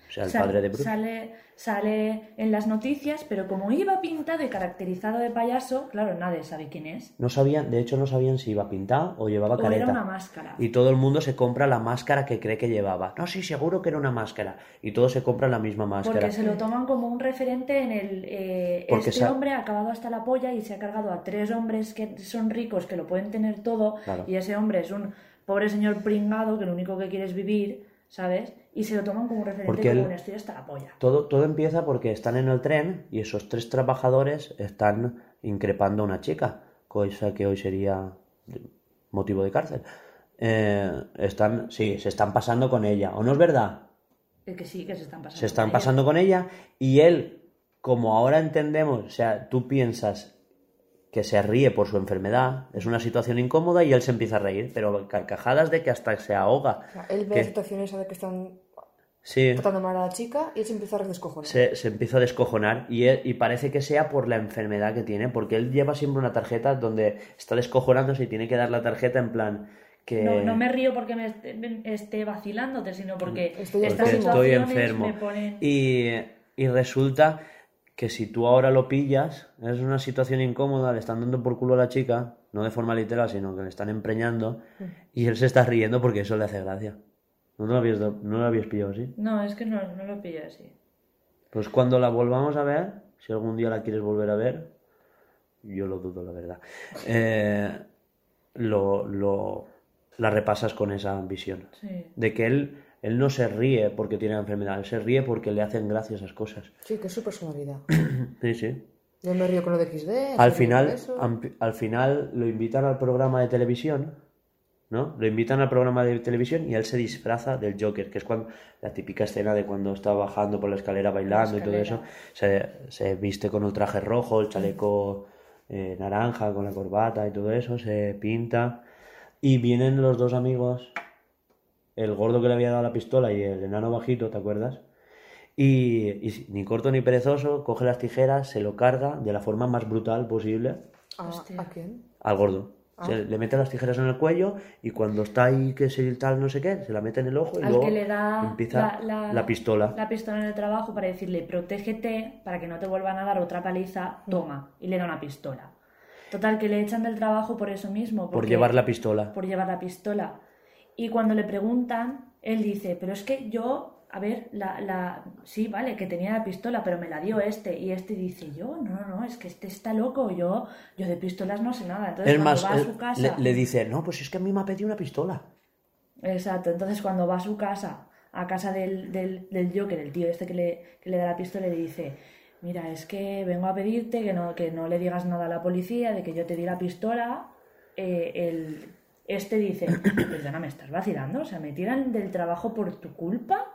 O sea, el sale- padre de Bruce. Sale, sale en las noticias, pero como iba pintado y caracterizado de payaso, claro, nadie sabe quién es. No sabían, de hecho no sabían si iba pintado o llevaba O careta. era una máscara. Y todo el mundo se compra la máscara que cree que llevaba. No, sí, seguro que era una máscara. Y todos se compran la misma máscara. Porque se lo toman como un referente en el... eh, Porque este hombre ha acabado hasta la polla y se ha cargado a tres hombres que son ricos, que lo pueden tener todo, Claro. y ese hombre es un pobre señor pringado que lo único que quiere es vivir, ¿sabes? Y se lo toman como un referente Porque como un estoy hasta la polla. Todo, todo empieza porque están en el tren y esos tres trabajadores están increpando a una chica, cosa que hoy sería motivo de cárcel. Eh, están, sí, se están pasando con ella, ¿o no es verdad? Es que sí, que se están pasando. Se están con pasando con ella y él, como ahora entendemos, o sea, tú piensas que se ríe por su enfermedad, es una situación incómoda y él se empieza a reír, pero carcajadas de que hasta se ahoga. o sea, él ve Que- la situación esa de que están Sí, tratando mal a la chica y él se empieza a descojonar. se, se empieza a descojonar y, él- y parece que sea por la enfermedad que tiene, porque él lleva siempre una tarjeta donde está descojonándose y tiene que dar la tarjeta en plan que... No, no me río porque me esté, esté vacilándote, sino porque estas porque enfermo. estoy situaciones enfermo. me ponen... Y, y resulta que si tú ahora lo pillas, es una situación incómoda, le están dando por culo a la chica, no de forma literal, sino que le están empreñando, y él se está riendo porque eso le hace gracia. No lo habías, no lo habías pillado, ¿sí? No, es que no, no lo pillé así. Pues cuando la volvamos a ver, si algún día la quieres volver a ver, yo lo dudo, la verdad, [laughs] eh, lo, lo- la repasas con esa visión. Sí. De que él, él no se ríe porque tiene la enfermedad, él se ríe porque le hacen gracia esas cosas. Sí, que es su personalidad. [clears throat] Sí, sí. Yo me río con lo de XD. Al final, al final lo invitan al programa de televisión, ¿no? Lo invitan al programa de televisión y él se disfraza del Joker, que es cuando la típica escena de cuando está bajando por la escalera bailando y todo eso. Se, se viste con el traje rojo, el chaleco eh, naranja, con la corbata y todo eso, se pinta. Y vienen los dos amigos, el gordo que le había dado la pistola y el enano bajito, ¿te acuerdas? Y, y ni corto ni perezoso, coge las tijeras, se lo carga de la forma más brutal posible ¿A, Hostia. ¿A quién? al gordo. Se le mete las tijeras en el cuello y cuando está ahí que se tal no sé qué, se la mete en el ojo y Al luego que le da empieza la, la- pistola. la pistola en el trabajo para decirle, protégete para que no te vuelvan a dar otra paliza, toma. Y le da una pistola. Total, que le echan del trabajo por eso mismo. por llevar la pistola. por llevar la pistola. Y cuando le preguntan, él dice, pero es que yo, a ver, la, la... sí, vale, que tenía la pistola, pero me la dio este. Y este dice, yo, no, no, no, es que este está loco, yo, yo de pistolas no sé nada. Entonces, Es más, va a su casa... le, le dice, no, pues es que a mí me ha pedido una pistola. Exacto, entonces cuando va a su casa, a casa del, del, del Joker, el tío este que le, que le da la pistola, le dice, mira, es que vengo a pedirte que no, que no le digas nada a la policía de que yo te di la pistola. Eh, el, este dice, [clears throat] perdona, me estás vacilando, o sea, me tiran del trabajo por tu culpa.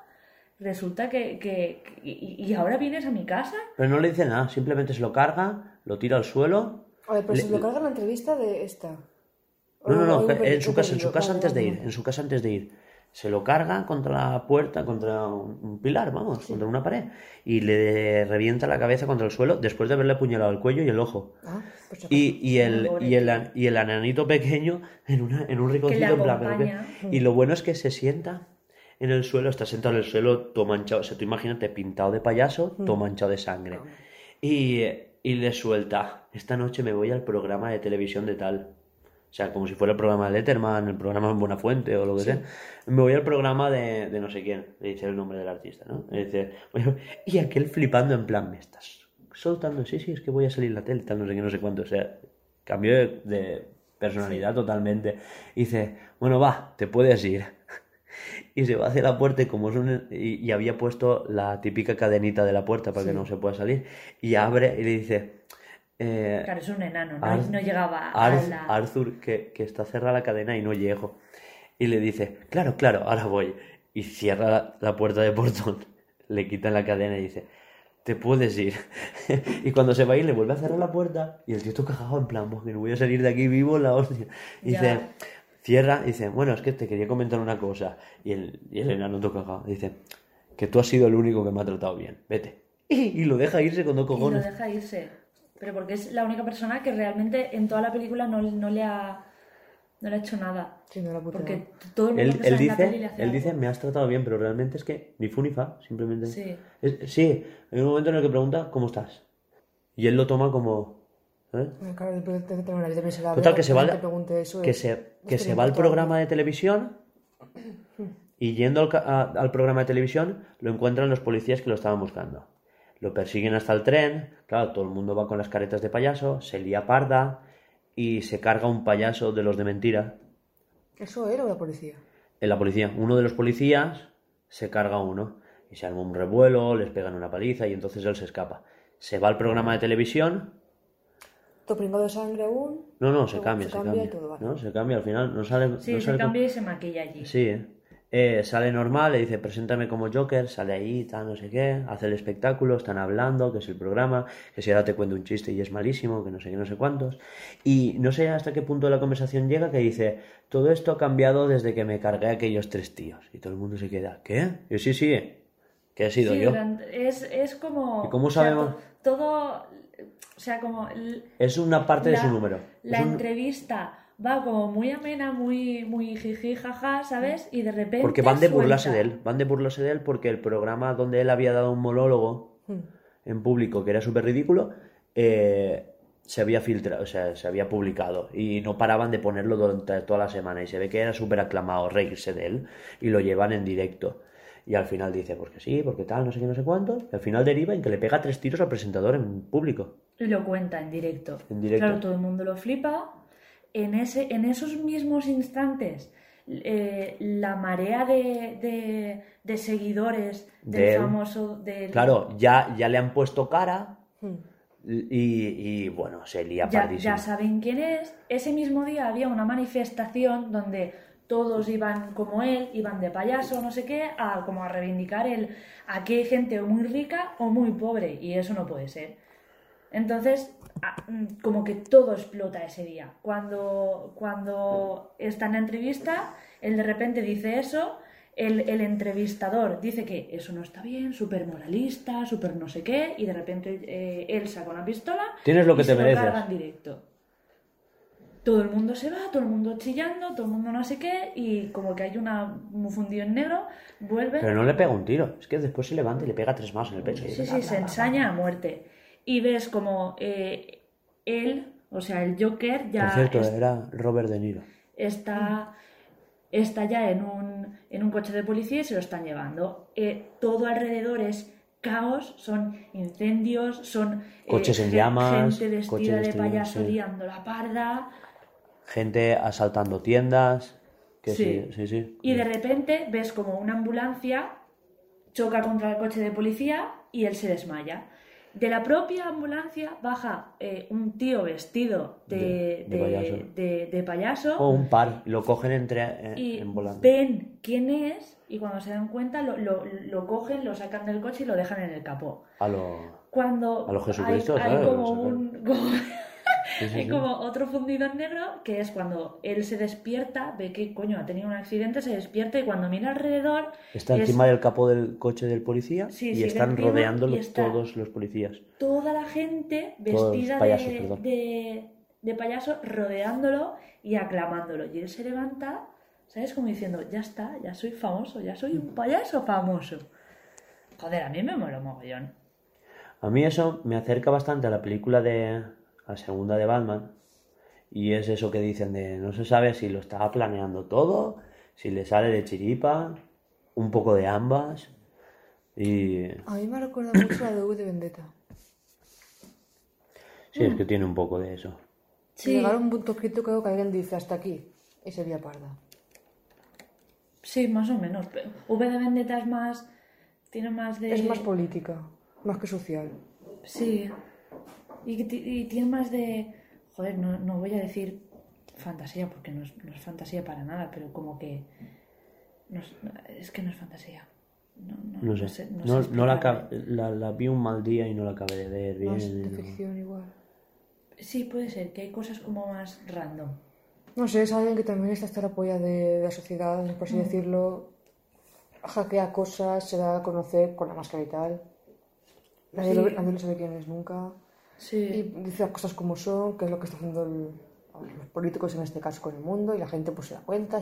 Resulta que, que, que- y, y ahora vienes a mi casa. Pero no le dice nada, simplemente se lo carga, lo tira al suelo. A ver, pero Le- se lo carga en la entrevista de esta. No, no, no, en su casa, en su casa antes de ir, en su casa antes de ir. Se lo carga contra la puerta, contra un pilar, vamos, contra una pared. Y le revienta la cabeza contra el suelo después de haberle apuñalado el cuello y el ojo. Ah, pues Y, y, el, y, el, y el ananito pequeño en, una, en un rinconcito en plan, pero. Y lo bueno es que se sienta en el suelo, está sentado en el suelo, todo manchado. O sea, tú imagínate, pintado de payaso, todo manchado de sangre. Y, y le suelta, esta noche me voy al programa de televisión de tal. O sea, como si fuera el programa de Letterman, el programa en Buenafuente o lo que sea. Me voy al programa de, de no sé quién, le dice el nombre del artista, ¿no? Y dice, bueno, y aquel flipando en plan, me estás soltando, sí, sí, es que voy a salir la tele, tal, no sé qué, no sé cuánto. O sea, cambio de, de personalidad totalmente. Y dice, bueno, va, te puedes ir. [laughs] Y se va hacia la puerta y como es un... Y, y había puesto la típica cadenita de la puerta para que no se pueda salir. Y abre y le dice... eh, Claro, es un enano, no, Arth- no llegaba a Arth- la... Arthur, que, que está cerrada la cadena y no llego. Y le dice, claro, claro, ahora voy. Y cierra la, la puerta de portón, [laughs] le quitan la cadena y dice, te puedes ir. [laughs] y cuando se va a ir, le vuelve a cerrar la puerta y el tío está cagado en plan, "Pues que no voy a salir de aquí vivo, la hostia. Y Ya. dice, cierra, y dice, bueno, es que te quería comentar una cosa. Y el, y el enano todo cagado. Dice, que tú has sido el único que me ha tratado bien, vete. [laughs] Y, lo deja irse con dos Y lo cojones. deja irse. Pero porque es la única persona que realmente en toda la película no, no le ha no le ha hecho nada. Sí, no la Porque todo el mundo Él, que él sale en la peli le dice, hace él algo. dice, me has tratado bien, pero realmente es que ni fu ni fa, simplemente. Sí. Es- sí, hay un momento en el que pregunta, ¿cómo estás? Y él lo toma como... Bueno, claro, vez miserable, Total, que se va, al- eso, que se, que se va al programa de televisión [clears throat] y yendo al, a- al programa de televisión lo encuentran los policías que lo estaban buscando. Lo persiguen hasta el tren, claro, todo el mundo va con las caretas de payaso, se lía parda y se carga un payaso de los de mentira. ¿Eso era o la policía? En la policía, uno de los policías se carga a uno y se arma un revuelo, les pegan una paliza y entonces él se escapa. Se va al programa de televisión ¿Todo pringado de sangre aún? No, no, se cambia, se se cambia todo, vale. ¿no? Se cambia al final, no sale. Sí, no se sale con- cambia y se maquilla allí. Sí, ¿eh? Eh, sale normal, le dice, preséntame como Joker, sale ahí, tal, no sé qué, hace el espectáculo, están hablando, que es el programa, que si ahora te cuento un chiste y es malísimo, que no sé qué, no sé cuántos. Y no sé hasta qué punto de la conversación llega que dice, todo esto ha cambiado desde que me cargué a aquellos tres tíos. Y todo el mundo se queda, ¿qué? Yo sí, sí, que he sido Sí, yo. es, es como... ¿Y cómo o sea, sabemos? to- todo... O sea, como... Es una parte de su número. La un- entrevista va como muy amena, muy, muy jiji, jaja, ¿sabes? Y de repente Porque van de burlarse de él, van de burlarse de él porque el programa donde él había dado un monólogo Hmm. en público que era súper ridículo, eh, se había filtrado, o sea, se había publicado y no paraban de ponerlo durante toda la semana y se ve que era súper aclamado reírse de él y lo llevan en directo. Y al final dice, pues que sí, porque tal, no sé qué, no sé cuánto. Y al final deriva en que le pega tres tiros al presentador en público. Y lo cuenta en directo. En directo. Claro, todo el mundo lo flipa. En, ese, en esos mismos instantes, eh, la marea de, de- de seguidores del De famoso... Del, Claro, ya, ya le han puesto cara Hmm. y, y, bueno, se lía ya, pardísimo. ya saben quién es. Ese mismo día había una manifestación donde todos iban como él, iban de payaso, no sé qué, a como a reivindicar el aquí hay gente o muy rica o muy pobre y eso no puede ser. Entonces, mm, como que todo explota ese día. Cuando, cuando está en la entrevista, él de repente dice eso, el, el entrevistador dice que eso no está bien, súper moralista, súper no sé qué, y de repente eh, él saca una pistola Tienes lo que y te se mereces. en directo. Todo el mundo se va, todo el mundo chillando, todo el mundo no sé qué, y como que hay una, un fundido en negro, vuelve. Pero no le pega un tiro, es que después se levanta y le pega tres más en el pecho. Sí, sí, se ensaña a muerte. Y ves como eh, él, o sea, el Joker ya Por cierto, es- era Robert De Niro. está, está ya en un, en un coche de policía y se lo están llevando. Eh, todo alrededor es caos, son incendios, son eh, Coches en llamas, gente vestida coches de payaso sí. liando la parda. Gente asaltando tiendas. Que Sí. sí, sí, sí. Y de repente ves como una ambulancia choca contra el coche de policía y él se desmaya. De la propia ambulancia baja eh, un tío vestido de, De- de payaso. de- de payaso O un par, lo cogen entre eh, y en ven quién es y cuando se dan cuenta lo, lo- lo cogen, lo sacan del coche y lo dejan en el capó. A lo. Cuando A lo Jesucristo, hay, como un... como- Sí, sí, hay como otro fundido en negro que es cuando él se despierta, ve que coño ha tenido un accidente, se despierta y cuando mira alrededor Está es encima del capó del coche del policía y están rodeándolo está- todos los policías. toda la gente vestida payasos, de, perdón. de, de payaso rodeándolo y aclamándolo. Y él se levanta, ¿sabes? Como diciendo, ya está, ya soy famoso, ya soy un payaso famoso. Joder, a mí me mola mogollón. A mí eso me acerca bastante a la película de. A segunda de Batman. Y es eso que dicen de no se sabe si lo estaba planeando todo, si le sale de chiripa, un poco de ambas. Y. A mí me recuerda mucho a la de V de Vendetta. Sí, es que tiene un poco de eso. Sí. Llegar a un punto crítico que alguien dice hasta aquí y sería parda. Sí, más o menos. pero V de Vendetta es más... Tiene más de... Es más política, más que social. Sí. Y, que ti- y tiene más de... Joder, no, no voy a decir fantasía, porque no es, no es fantasía para nada, pero como que... no es, es que no es fantasía. No, no, No sé. no No, sé no la, vi un mal día y no la acabé de ver bien. Más y de no- ficción igual. Sí, puede ser, que hay cosas como más random. No sé, es alguien que también está hasta la polla de, de la sociedad, por así decirlo. Hackea cosas, se da a conocer con la máscara y tal. Nadie, Sí. lo, nadie lo sabe quién es nunca. Y Sí. dice las cosas como son, que es lo que está haciendo el- los políticos en este caso con el mundo, y la gente pues se da cuenta.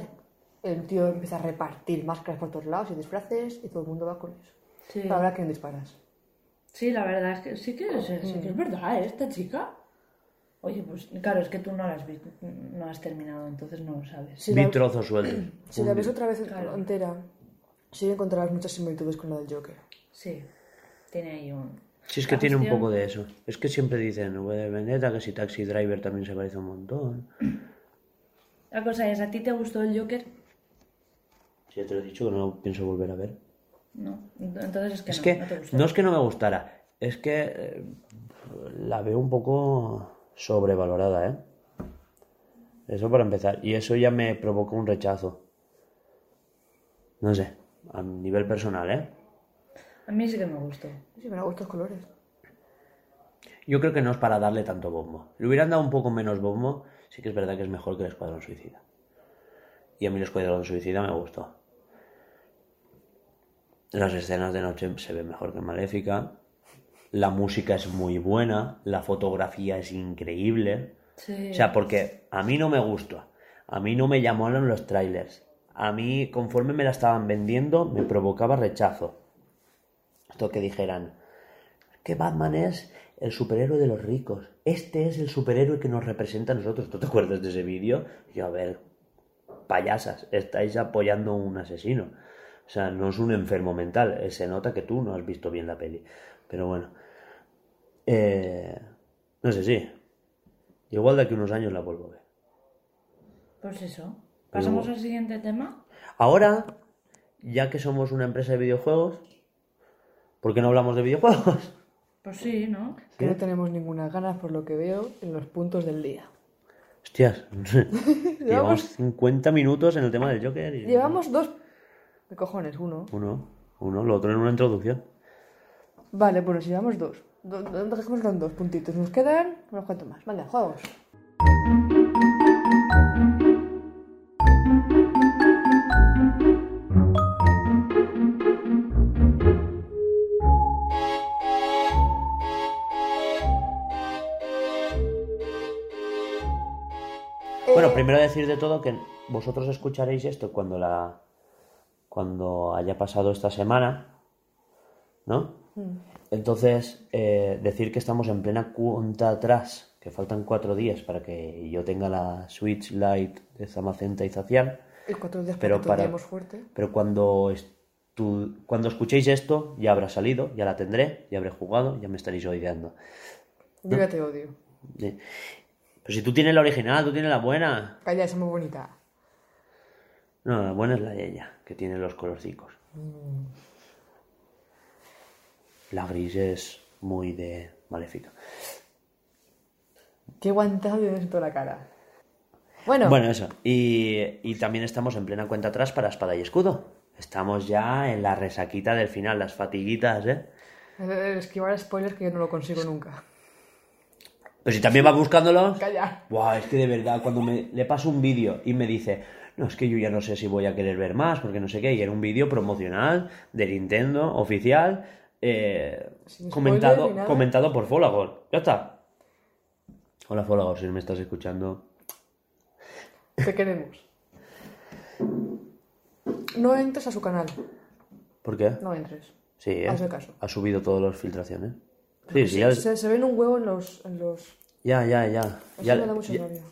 El tío empieza a repartir máscaras por todos lados y disfraces, y todo el mundo va con eso. Sí. Para ver a quién disparas. Sí, la verdad es que sí que es, sí que es verdad, ¿eh? esta chica. Oye, pues claro, es que tú no la has visto, no has terminado, entonces no lo sabes. Si Vi la, trozos sueltos. [clears throat] si la ves otra vez Claro. entera, sí encontrarás muchas similitudes con la del Joker. Sí, tiene ahí un... Sí, es que tiene un poco de eso. Es que siempre dicen, V de Vendetta, que si Taxi Driver también se parece un montón. La cosa es, ¿a ti te gustó el Joker? Ya te lo he dicho que no lo pienso volver a ver. No, entonces es que Es no, que no te gustó. no es que no me gustara, es que eh, la veo un poco sobrevalorada, ¿eh? Eso para empezar. Y eso ya me provocó un rechazo. No sé, a nivel personal, ¿eh? A mí sí que me gustó. Sí, me gustan los colores. Yo creo que no es para darle tanto bombo. Le hubieran dado un poco menos bombo, sí que es verdad que es mejor que el Escuadrón Suicida. Y a mí el Escuadrón Suicida me gustó. Las escenas de noche se ven mejor que Maléfica. La música es muy buena. La fotografía es increíble. Sí. O sea, porque a mí no me gustó. A mí no me llamaron los trailers. A mí, conforme me la estaban vendiendo, me provocaba rechazo. Que dijeran, que Batman es el superhéroe de los ricos. Este es el superhéroe que nos representa a nosotros. ¿Tú te acuerdas de ese vídeo? Yo, a ver, payasas, estáis apoyando a un asesino. O sea, no es un enfermo mental. eh, Se nota que tú no has visto bien la peli. Pero bueno. Eh, no sé, sí. Igual de aquí unos años la vuelvo a ver. Pues eso. ¿Pasamos al siguiente tema? Ahora, ya que somos una empresa de videojuegos, ¿por qué no hablamos de videojuegos? [laughs] Pues sí, ¿no? Que no tenemos ninguna ganas, por lo que veo, en los puntos del día. Hostias, [laughs] [laughs] llevamos 50 minutos en el tema del Joker y... Llevamos dos... ¿Qué cojones? Uno. Uno, uno, lo otro en una introducción. Vale, bueno, si llevamos dos. Do- do- Dejémoslo en dos puntitos. Nos quedan unos cuantos más. Venga, juegos. Bueno, primero decir de todo que vosotros escucharéis esto cuando la cuando haya pasado esta semana, ¿no? Entonces, eh, decir que estamos en plena cuenta atrás, que faltan cuatro días para que yo tenga la Switch Lite de Zamacenta y Zacial, Y cuatro días pero para- fuerte. pero cuando, estu- cuando escuchéis esto ya habrá salido, ya la tendré, ya habré jugado, ya me estaréis odiando. Yo ya te odio. Eh, Pero si tú tienes la original, tú tienes la buena. Calla, es muy bonita. No, la buena es la de ella, que tiene los colorcicos. La gris es muy de maléfica. Qué guantado tienes en toda la cara. Bueno, Bueno, eso. Y, y también estamos en plena cuenta atrás para espada y escudo. Estamos ya en la resaquita del final, las fatiguitas, ¿eh? el esquivar spoilers que yo no lo consigo nunca. Pero si también vas buscándolos. Calla. Buah, es que de verdad, cuando me, le paso un vídeo y me dice, no, es que yo ya no sé si voy a querer ver más, porque no sé qué, y era un vídeo promocional de Nintendo, oficial, eh, comentado, comentado por Folagor. Ya está. Hola Folagor, si me estás escuchando. Te queremos. No entres a su canal. ¿Por qué? No entres. Sí, ¿eh? Caso. Ha subido todas las filtraciones. Sí, sí, ya, Se, se ven un huevo en los... En los... ya, ya. ya. Eso Ya- me da mucha ya- rabia.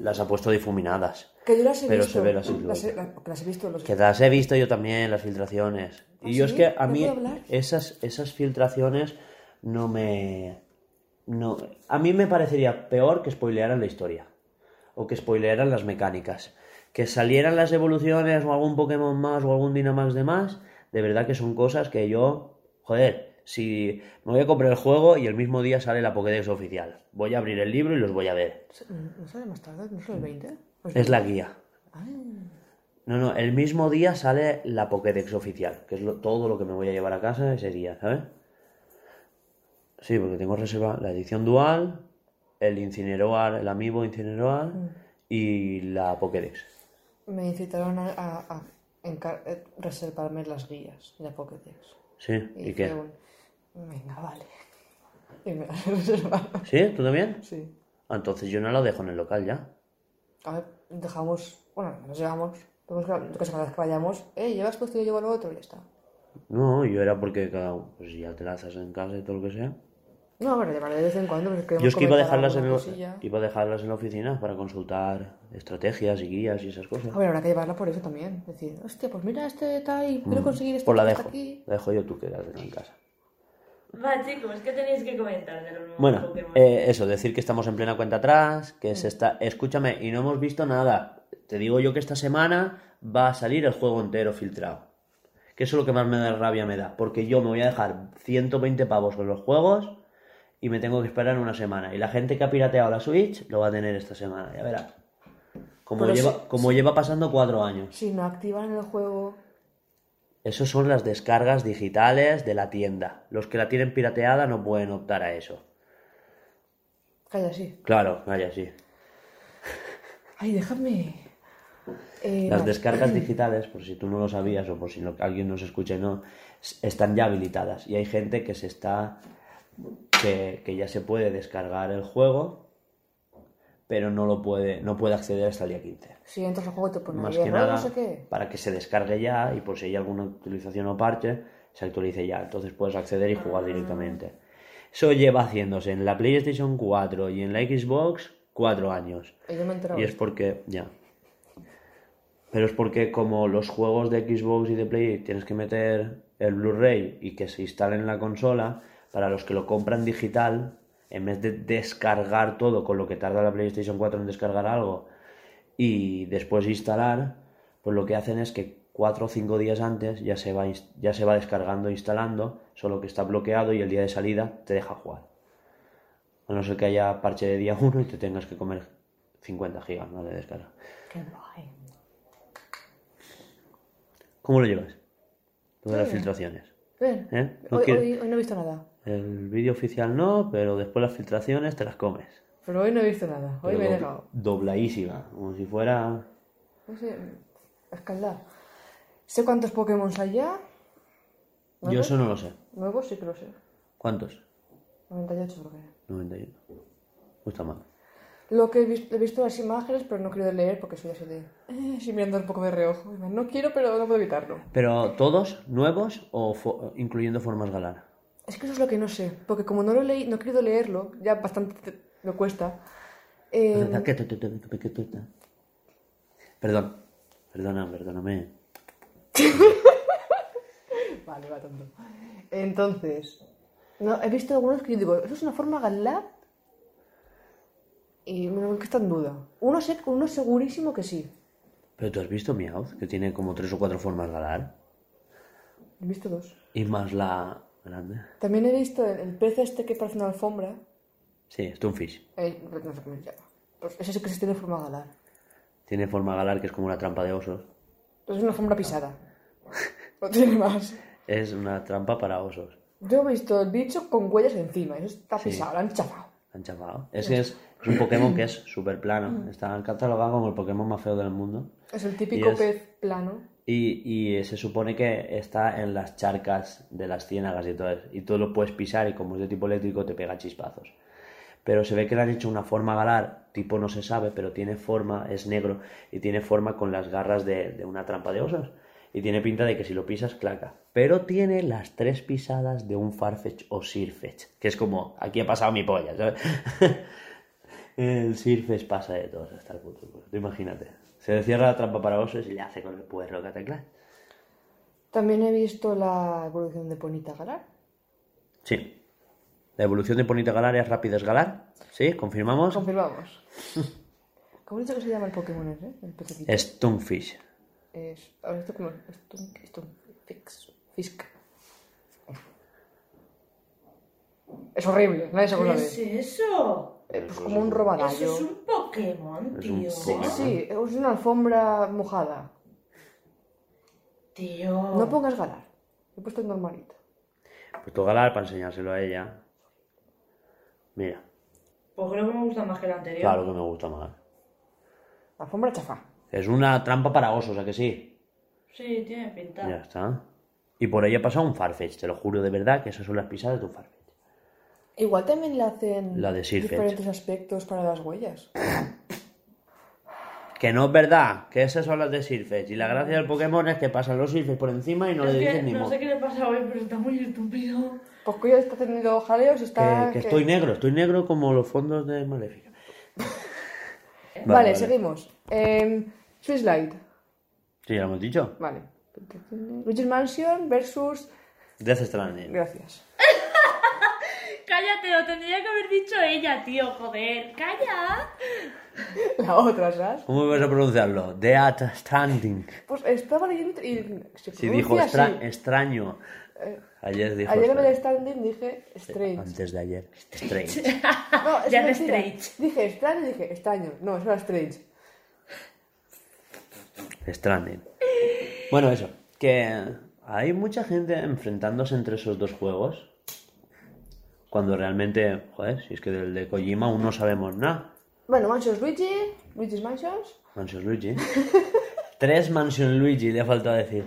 las ha puesto difuminadas. Que yo las he Pero visto. se ve las, he, las he visto en los... Que las he visto yo también, las filtraciones. Y ¿Ah, yo es que a ¿No mí esas, esas filtraciones no me... No, a mí me parecería peor que spoilearan la historia. O que spoilearan las mecánicas. Que salieran las evoluciones o algún Pokémon más o algún Dynamax de más. De verdad que son cosas que yo... Joder, si me voy a comprar el juego y el mismo día sale la Pokédex oficial. Voy a abrir el libro y los voy a ver. ¿No sale más tarde? ¿No sale el 20? Pues Es la guía. Ah, No, no, el mismo día sale la Pokédex oficial, que es lo- todo lo que me voy a llevar a casa ese día, ¿sabes? Sí, porque tengo reserva la edición dual, el Incineroar, el Amiibo Incineroar y la Pokédex. me incitaron a, a, a encar- eh, reservarme las guías de Pokédex. Sí, ¿y Y qué? Venga, vale. Y me las [laughs] reservaron. ¿Sí? ¿Tú también? Sí. Ah, entonces yo no lo dejo en el local ya. A ver, dejamos... Bueno, nos llevamos... Tenemos que, cada vez que vayamos... Eh, llevas tú esto y yo llevo lo otro y ya está. No, yo era porque, claro, pues ya te la haces en casa y todo lo que sea. No, ver, llevaré de vez en cuando. Pero Yo es que iba a dejarlas en, el- iba a dejarlas en la oficina para consultar estrategias y guías y esas cosas. A ver, habrá que llevarla por eso también. Decir, hostia, pues mira este tal y quiero conseguir este Pues la dejo. aquí. La dejo yo tú que la en casa. Va, chicos, ¿qué tenéis que comentar de los nuevos Bueno, Pokémon? eh, eso, decir que estamos en plena cuenta atrás, que se está... Escúchame, y no hemos visto nada. Te digo yo que esta semana va a salir el juego entero filtrado. Que eso es lo que más me da rabia me da. Porque yo me voy a dejar 120 pavos con los juegos y me tengo que esperar una semana. Y la gente que ha pirateado la Switch lo va a tener esta semana, ya verás. Como, Pero lleva, como lleva pasando cuatro años. Si no activan el juego... Eso son las descargas digitales de la tienda. Los que la tienen pirateada no pueden optar a eso. Calla, sí. Claro, vaya, sí. Ay, déjame... Eh, Las descargas [clears throat] digitales, por si tú no lo sabías o por si no- alguien nos escucha y no, están ya habilitadas. Y hay gente que se está. Que, que ya se puede descargar el juego, pero no lo puede, no puede acceder hasta el día 15. Si entras al juego te pone Más que nada, no sé qué. para que se descargue ya y por si hay alguna utilización o parche, se actualice ya. Entonces puedes acceder y jugar directamente. Eso lleva haciéndose en la PlayStation 4 y en la Xbox cuatro años. Y yo me. Y es porque, ya. Pero es porque como los juegos de Xbox y de Play tienes que meter el Blu-ray y que se instale en la consola, para los que lo compran digital, en vez de descargar todo con lo que tarda la PlayStation 4 en descargar algo y después instalar, pues lo que hacen es que cuatro o cinco días antes ya se va, ya se va descargando e instalando, solo que está bloqueado y el día de salida te deja jugar. A no ser que haya parche de día 1 y te tengas que comer 50 gigas ¿no? de descarga. Qué guay. ¿Cómo lo llevas? De las filtraciones. Bien. ¿Eh? ¿No Hoy, quieres- hoy- hoy no he visto nada. El vídeo oficial no, pero después las filtraciones te las comes. Pero hoy no he visto nada. Hoy Pero me he do- negado. Dobladísima, como si fuera... No sé, escaldar. Sé cuántos Pokémon hay ya. Yo ¿Nuevos? eso no lo sé. Nuevos sí que lo sé. ¿Cuántos? 98 creo que. 91. No está mal. Lo que he visto, he visto las imágenes, pero no querido leer porque soy así de... Eh, sí, mirando un poco de reojo. No quiero, pero no puedo evitarlo. ¿Pero todos nuevos o fo- incluyendo formas galar? Es que eso es lo que no sé. Porque como no lo leí, no he querido leerlo, ya bastante te- me cuesta. eh, Perdón. Perdona, perdóname. [laughs] Vale, va tonto. Entonces, no, he visto algunos que yo digo, ¿eso es una forma Galap? Y me que está en duda. Uno, sé, uno segurísimo que sí. ¿Pero tú has visto Meowth? Que tiene como tres o cuatro formas galar. He visto dos. Y más la grande. También he visto el, el pez este que parece una alfombra. Sí, Stonefish. Eh, no sé cómo se llama. Pues ese sí que sí tiene forma galar. Tiene forma galar que es como una trampa de osos. Entonces es una alfombra pisada. [laughs] No tiene más. Es una trampa para osos. Yo he visto el bicho con huellas encima. Eso está Sí. pisado, lo han chafado. Han chafado. Es que es, es un Pokémon que [clears throat] es súper plano. Está catalogado como el Pokémon más feo del mundo. Es el típico Y es- pez plano. Y, se supone que está en las charcas de las ciénagas y todo eso. Y tú lo puedes pisar y como es de tipo eléctrico te pega chispazos. Pero se ve que le han hecho una forma galar, tipo no se sabe, pero tiene forma, es negro y tiene forma con las garras de, una trampa de osos. Y tiene pinta de que si lo pisas, claca. Pero tiene las tres pisadas de un Farfetch o Sirfetch. Que es como, aquí ha pasado mi polla, ¿sabes? [laughs] el Sirfetch pasa de todos hasta el culo. Tú imagínate. Se le cierra la trampa para osos y le hace con el puerro que tecla. También he visto la evolución de Ponita Galar. Sí. La evolución de Ponita Galar es Rápidas Galar. ¿Sí? ¿Confirmamos? Confirmamos. [laughs] ¿Cómo he dicho que se llama el Pokémon ese? El pececito. Stonefish. Es... A ver, esto como... Esto... Esto... Fix... Fisk. Es horrible, nadie se ¿Qué acuerda de es eso? Eh, Pues como un Eso roballo. es un Pokémon, Es un tío. Pokémon. Sí, es una alfombra mojada. Tío. No pongas galar. He puesto el normalito. Pues tu Galar para enseñárselo a ella. Mira. Pues creo que me gusta más que el anterior. Claro que me gusta más. La alfombra chafa. Es una trampa para osos, ¿a que sí? Sí, tiene pinta. Ya está. Y por ella pasa un Farfetch, te lo juro de verdad que esas son las pisadas de tu Farfetch. Igual también le hacen La de diferentes aspectos para las huellas. [coughs] Que no es verdad, que esas son las de Sirfetch. Y la gracia del Pokémon es que pasan los Sirfetch por encima y no es le que dices ni no mo. sé qué le pasa hoy, pero está muy estúpido. Pues que ya está teniendo jaleos está... Que, que estoy negro, estoy negro como los fondos de Maléfica. [laughs] Vale, seguimos. Eh, Swiss Light. Sí, ya lo hemos dicho. Vale. Luigi's Mansion versus... Death Stranding. Gracias. Cállate, lo tendría que haber dicho ella, tío, joder. ¡Calla! La otra, ¿sabes? ¿Cómo vas a pronunciarlo? Death Stranding. Pues estaba leyendo y... Se Si dijo pronuncia extra- así. extraño. Ayer dijo Ayer en extraño. el standing dije strange. Antes de ayer. [laughs] Strange. No, es Ya mentira. de strange. Dije extraño y dije extraño. No, eso era strange. Stranding. Bueno, eso. Que hay mucha gente enfrentándose entre esos dos juegos. Cuando realmente, joder, si es que del de Kojima aún no sabemos nada. Bueno, Mansions Luigi, Luigi's Mansions. Mansion Luigi. [laughs] Tres Mansion Luigi, le ha faltado decir.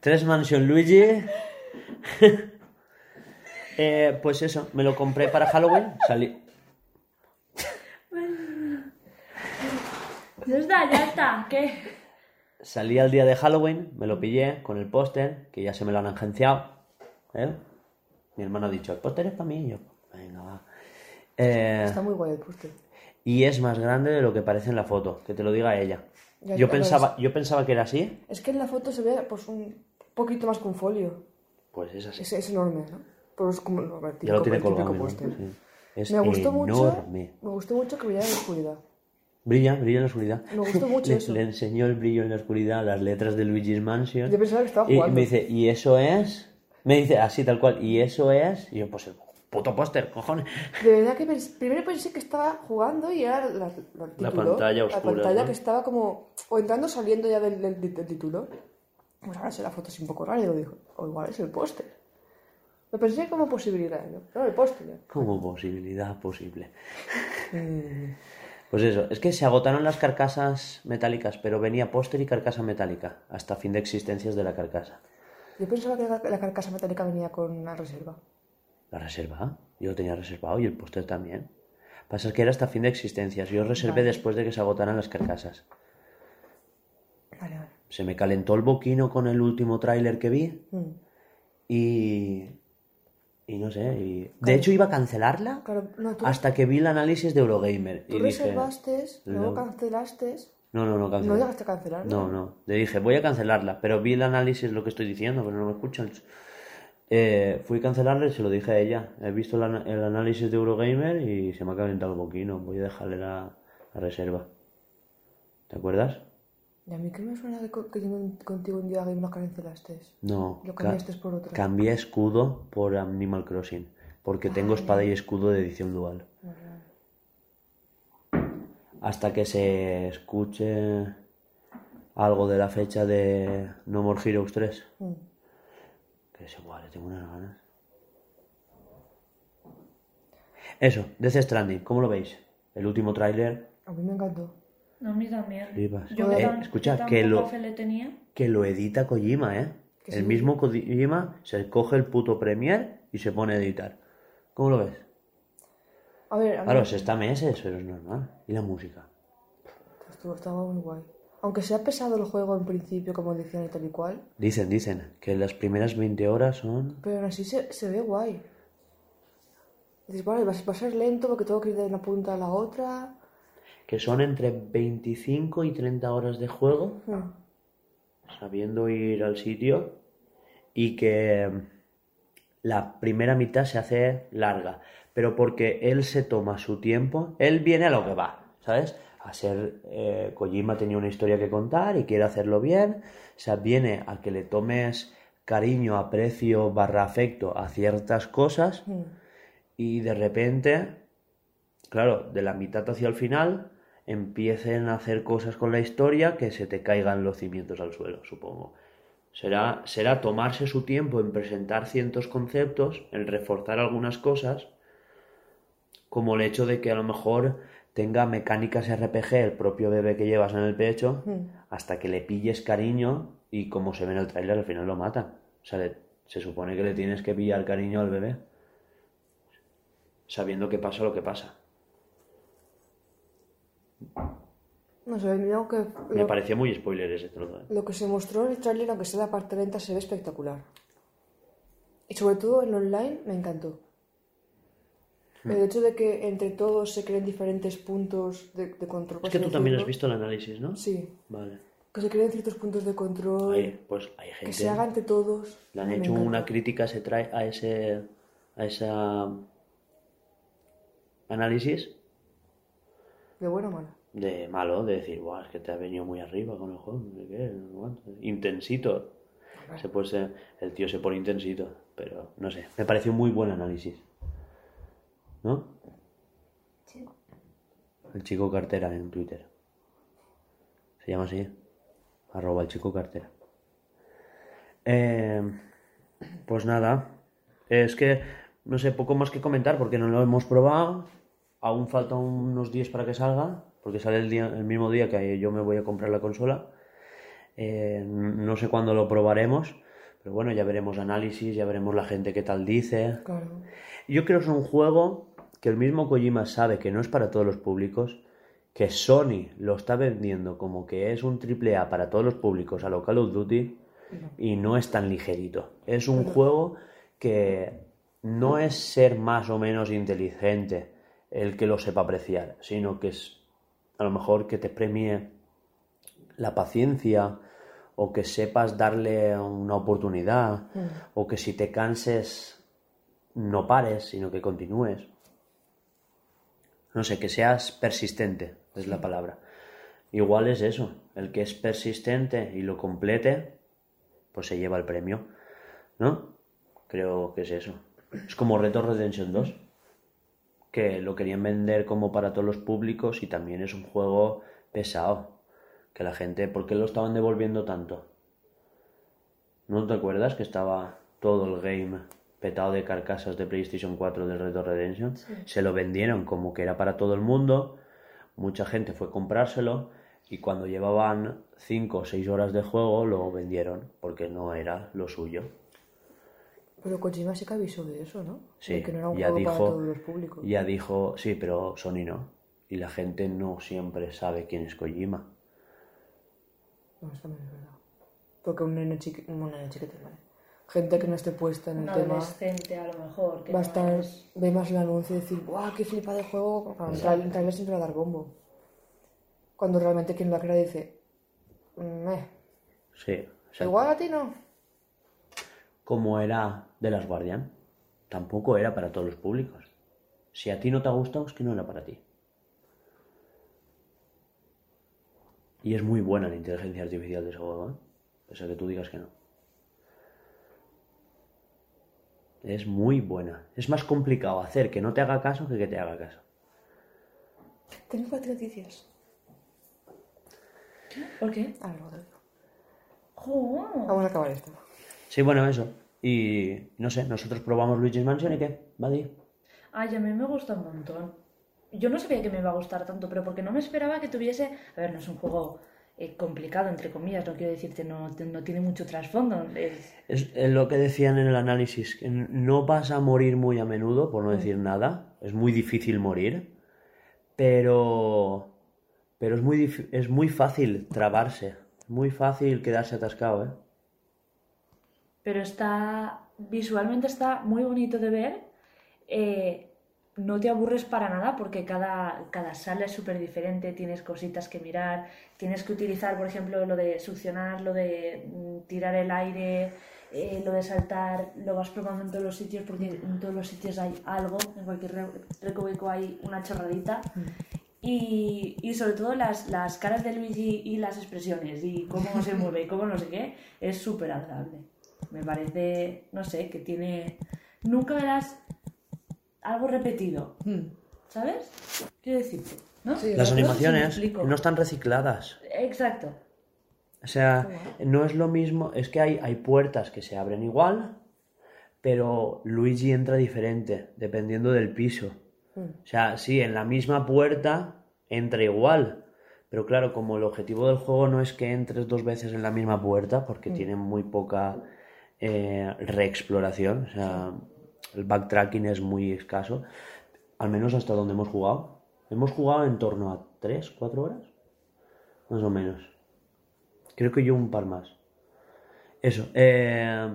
Tres Mansion Luigi. [laughs] Eh, pues eso, me lo compré para Halloween. Salí. [laughs] Ya está, ya está. ¿Qué? Salí al día de Halloween, me lo pillé con el póster, que ya se me lo han agenciado. ¿eh? Mi hermano ha dicho, el póster es para mí. Y yo, venga, va. Eh, Está muy guay el póster. y es más grande de lo que parece en la foto, que te lo diga ella. Ya, Yo ya pensaba, yo pensaba que era así, Es que en la foto se ve pues un poquito más que un folio. pues es así. Es, es enorme, ¿no? Pero es como el típico, ya lo tiene colgado. Sí. Es Me gustó mucho. enorme. Me gustó mucho que brillara en la oscuridad. Brilla, brilla en la oscuridad. Me gustó mucho [laughs] le, eso. le enseñó el brillo en la oscuridad, las letras de Luigi's Mansion. Yo pensaba que estaba y jugando. me dice, ¿y eso es? Me dice así tal cual, ¿y eso es? Y yo, pues el puto póster, cojones. De verdad que pens- primero pensé que estaba jugando y era la, la, La título, pantalla oscura, La pantalla ¿no? que estaba como o entrando saliendo ya del, del- del título. Pues ahora la foto así un poco rara y lo dijo, o igual es el póster. Lo pensé como posibilidad, ¿no? No, el póster. ¿no? Como posibilidad posible. Mm, Pues eso, es que se agotaron las carcasas metálicas, pero venía póster y carcasa metálica, hasta fin de existencias de la carcasa. Yo pensaba que la, carcasa metálica venía con una reserva. ¿La reserva? Yo lo tenía reservado y el póster también. Pasa que era hasta fin de existencias. Yo reservé Vale. después de que se agotaran las carcasas. Vale, vale. Se me calentó el boquino con el último tráiler que vi Mm. y... Y no sé, y... De hecho iba a cancelarla Claro, no, tú, hasta que vi el análisis de Eurogamer. tú Y dije... reservaste, luego no. cancelaste. No, no, no cancelé. No llegaste a cancelar. No, no. Le dije, voy a cancelarla, pero vi el análisis, lo que estoy diciendo, pero no me escuchan. Eh, fui a cancelarla y se lo dije a ella. He visto el, análisis de Eurogamer y se me ha calentado el boquino. Voy a dejarle la, la reserva. ¿Te acuerdas? Y a mí que me suena que yo un- contigo un día Game lo cancelaste. No. Lo ca- cambiaste por otro. Cambié escudo por Animal Crossing. Porque tengo espada y escudo de edición dual. Hasta que se escuche algo de la fecha de No More Heroes 3. Mm. Que es igual, tengo unas ganas. Eso, Death Stranding, ¿cómo lo veis? El último tráiler, A mí me encantó. No, a mí también. Flipas. Yo Eh, tan, escucha, tan que lo- le tenía. que lo edita Kojima, ¿eh? El sí. mismo Kojima se coge el puto Premiere y se pone a editar. ¿Cómo lo ves? A ver, a mí Claro, se está meses, pero es normal. ¿Y la música? estuvo, estaba muy guay. Aunque sea pesado el juego en principio, como decían y tal y cual, Dicen, dicen, que las primeras 20 horas son... pero aún así se, se ve guay. Dices, vale, va a, ser- va a ser lento porque tengo que ir de una punta a la otra. que son entre 25 y 30 horas de juego, Mm. sabiendo ir al sitio, y que la primera mitad se hace larga, pero porque él se toma su tiempo, él viene a lo que va, ¿sabes? A ser, eh, Kojima tenía una historia que contar y quiere hacerlo bien, o sea, viene a que le tomes cariño, aprecio, barra afecto a ciertas cosas, Mm. y de repente, claro, de la mitad hacia el final, empiecen a hacer cosas con la historia que se te caigan los cimientos al suelo, supongo. Será, será tomarse su tiempo en presentar ciertos conceptos, en reforzar algunas cosas, como el hecho de que a lo mejor tenga mecánicas RPG el propio bebé que llevas en el pecho, Mm. hasta que le pilles cariño y como se ve en el tráiler al final lo matan. O sea, le- se supone que le tienes que pillar cariño al bebé sabiendo que pasa lo que pasa. No sé, que Me lo, pareció muy spoiler ese trozo. ¿eh? lo que se mostró en el trailer, aunque sea la parte lenta, se ve espectacular. Y sobre todo en online me encantó. Hmm. El hecho de que entre todos se creen diferentes puntos de, de control. Es que tú también has visto el análisis, ¿no? Sí, Vale. que se creen ciertos puntos de control, Ahí, pues hay que gente. se haga entre todos. Le han hecho encanta. una crítica se trae a ese a esa análisis De buena o mala. de malo, de decir, Buah, es que te ha venido muy arriba con el juego, no sé qué, no sé cuánto". intensito. Se puede ser- el tío se pone intensito, pero no sé, me pareció un muy buen análisis. ¿No? Sí. El chico cartera en Twitter. Se llama así. Arroba el chico cartera. Eh, pues nada. Es que, no sé, poco más que comentar porque no lo hemos probado. Aún faltan unos días para que salga. Porque sale el, día, el mismo día que yo me voy a comprar la consola. Eh, no sé cuándo lo probaremos. Pero bueno, ya veremos análisis, ya veremos la gente qué tal dice. Claro. Yo creo que es un juego que el mismo Kojima sabe que no es para todos los públicos, que Sony lo está vendiendo como que es un triple A para todos los públicos a lo Call of Duty y no es tan ligerito. Es un juego que no es ser más o menos inteligente el que lo sepa apreciar, sino que es a lo mejor que te premie la paciencia o que sepas darle una oportunidad o que si te canses no pares, sino que continúes. No sé, que seas persistente, es la palabra. Igual es eso, el que es persistente y lo complete, pues se lleva el premio, ¿no? Creo que es eso. Es como Reto Redemption 2, que lo querían vender como para todos los públicos y también es un juego pesado. Que la gente, ¿por qué lo estaban devolviendo tanto? ¿No te acuerdas que estaba todo el game petado de carcasas de PlayStation 4 del Red Dead Redemption? Se lo vendieron como que era para todo el mundo, mucha gente fue a comprárselo y cuando llevaban 5 o 6 horas de juego lo vendieron porque no era lo suyo. Pero Kojima sí que avisó de eso, ¿no? Sí, De que no era un ya juego para dijo, todos los públicos. ya dijo, sí, pero Sony no. Y la gente no siempre sabe quién es Kojima. No, eso también es verdad. Porque un nene chiquito, un nene chiquito, vale. Gente que no esté puesta en Un el tema adolescente a lo mejor. Que va a no estar, es- ve más el anuncio y decir, ¡guau, qué flipa de juego! Claro, en trailer siempre va a dar bombo. Cuando realmente quien lo crea dice, "Mm, eh, Sí, exacto. igual a ti no. como era de las Guardian, tampoco era para todos los públicos. Si a ti no te ha gustado, es que no era para ti. Y es muy buena la inteligencia artificial de ese juego, ¿eh? Pese a que tú digas que no. Es muy buena. Es más complicado hacer que no te haga caso que que te haga caso. Tengo cuatro noticias. ¿Por qué? A ver, luego te digo. Jo. Vamos a acabar esto. Sí, bueno, eso. Y no sé, nosotros probamos Luigi's Mansion y qué, Buddy. Ay, a mí me gusta un montón. Yo no sabía que me iba a gustar tanto, pero porque no me esperaba que tuviese... A ver, no es un juego eh, complicado, entre comillas, no quiero decirte, no, no tiene mucho trasfondo. Es... Es es lo que decían en el análisis, que no vas a morir muy a menudo, por no decir nada. Es muy difícil morir, pero, pero es, muy, es muy fácil trabarse, muy fácil quedarse atascado, ¿eh? Pero está... Visualmente está muy bonito de ver. eh, no te aburres para nada porque cada, cada sala es súper diferente, tienes cositas que mirar, tienes que utilizar, por ejemplo, lo de succionar, lo de mm, tirar el aire, eh, lo de saltar, lo vas probando en todos los sitios porque en todos los sitios hay algo, en cualquier re- recoveco hay una chorradita. Y, y sobre todo las, las caras de Luigi y las expresiones y cómo se [laughs] mueve y cómo no sé qué, es súper agradable. Me parece, no sé, que tiene... Nunca verás algo repetido, ¿sabes? Quiero decirte, ¿no? Sí, Las animaciones no están recicladas. Exacto. O sea, no es lo mismo, es que hay, hay puertas que se abren igual, pero Luigi entra diferente, dependiendo del piso. O sea, sí, en la misma puerta entra igual, pero claro, como el objetivo del juego no es que entres dos veces en la misma puerta, porque tiene muy poca eh, reexploración, o sea, el backtracking es muy escaso, al menos hasta donde hemos jugado. Hemos jugado en torno a 3, 4 horas, más o menos. Creo que yo un par más. Eso. eh,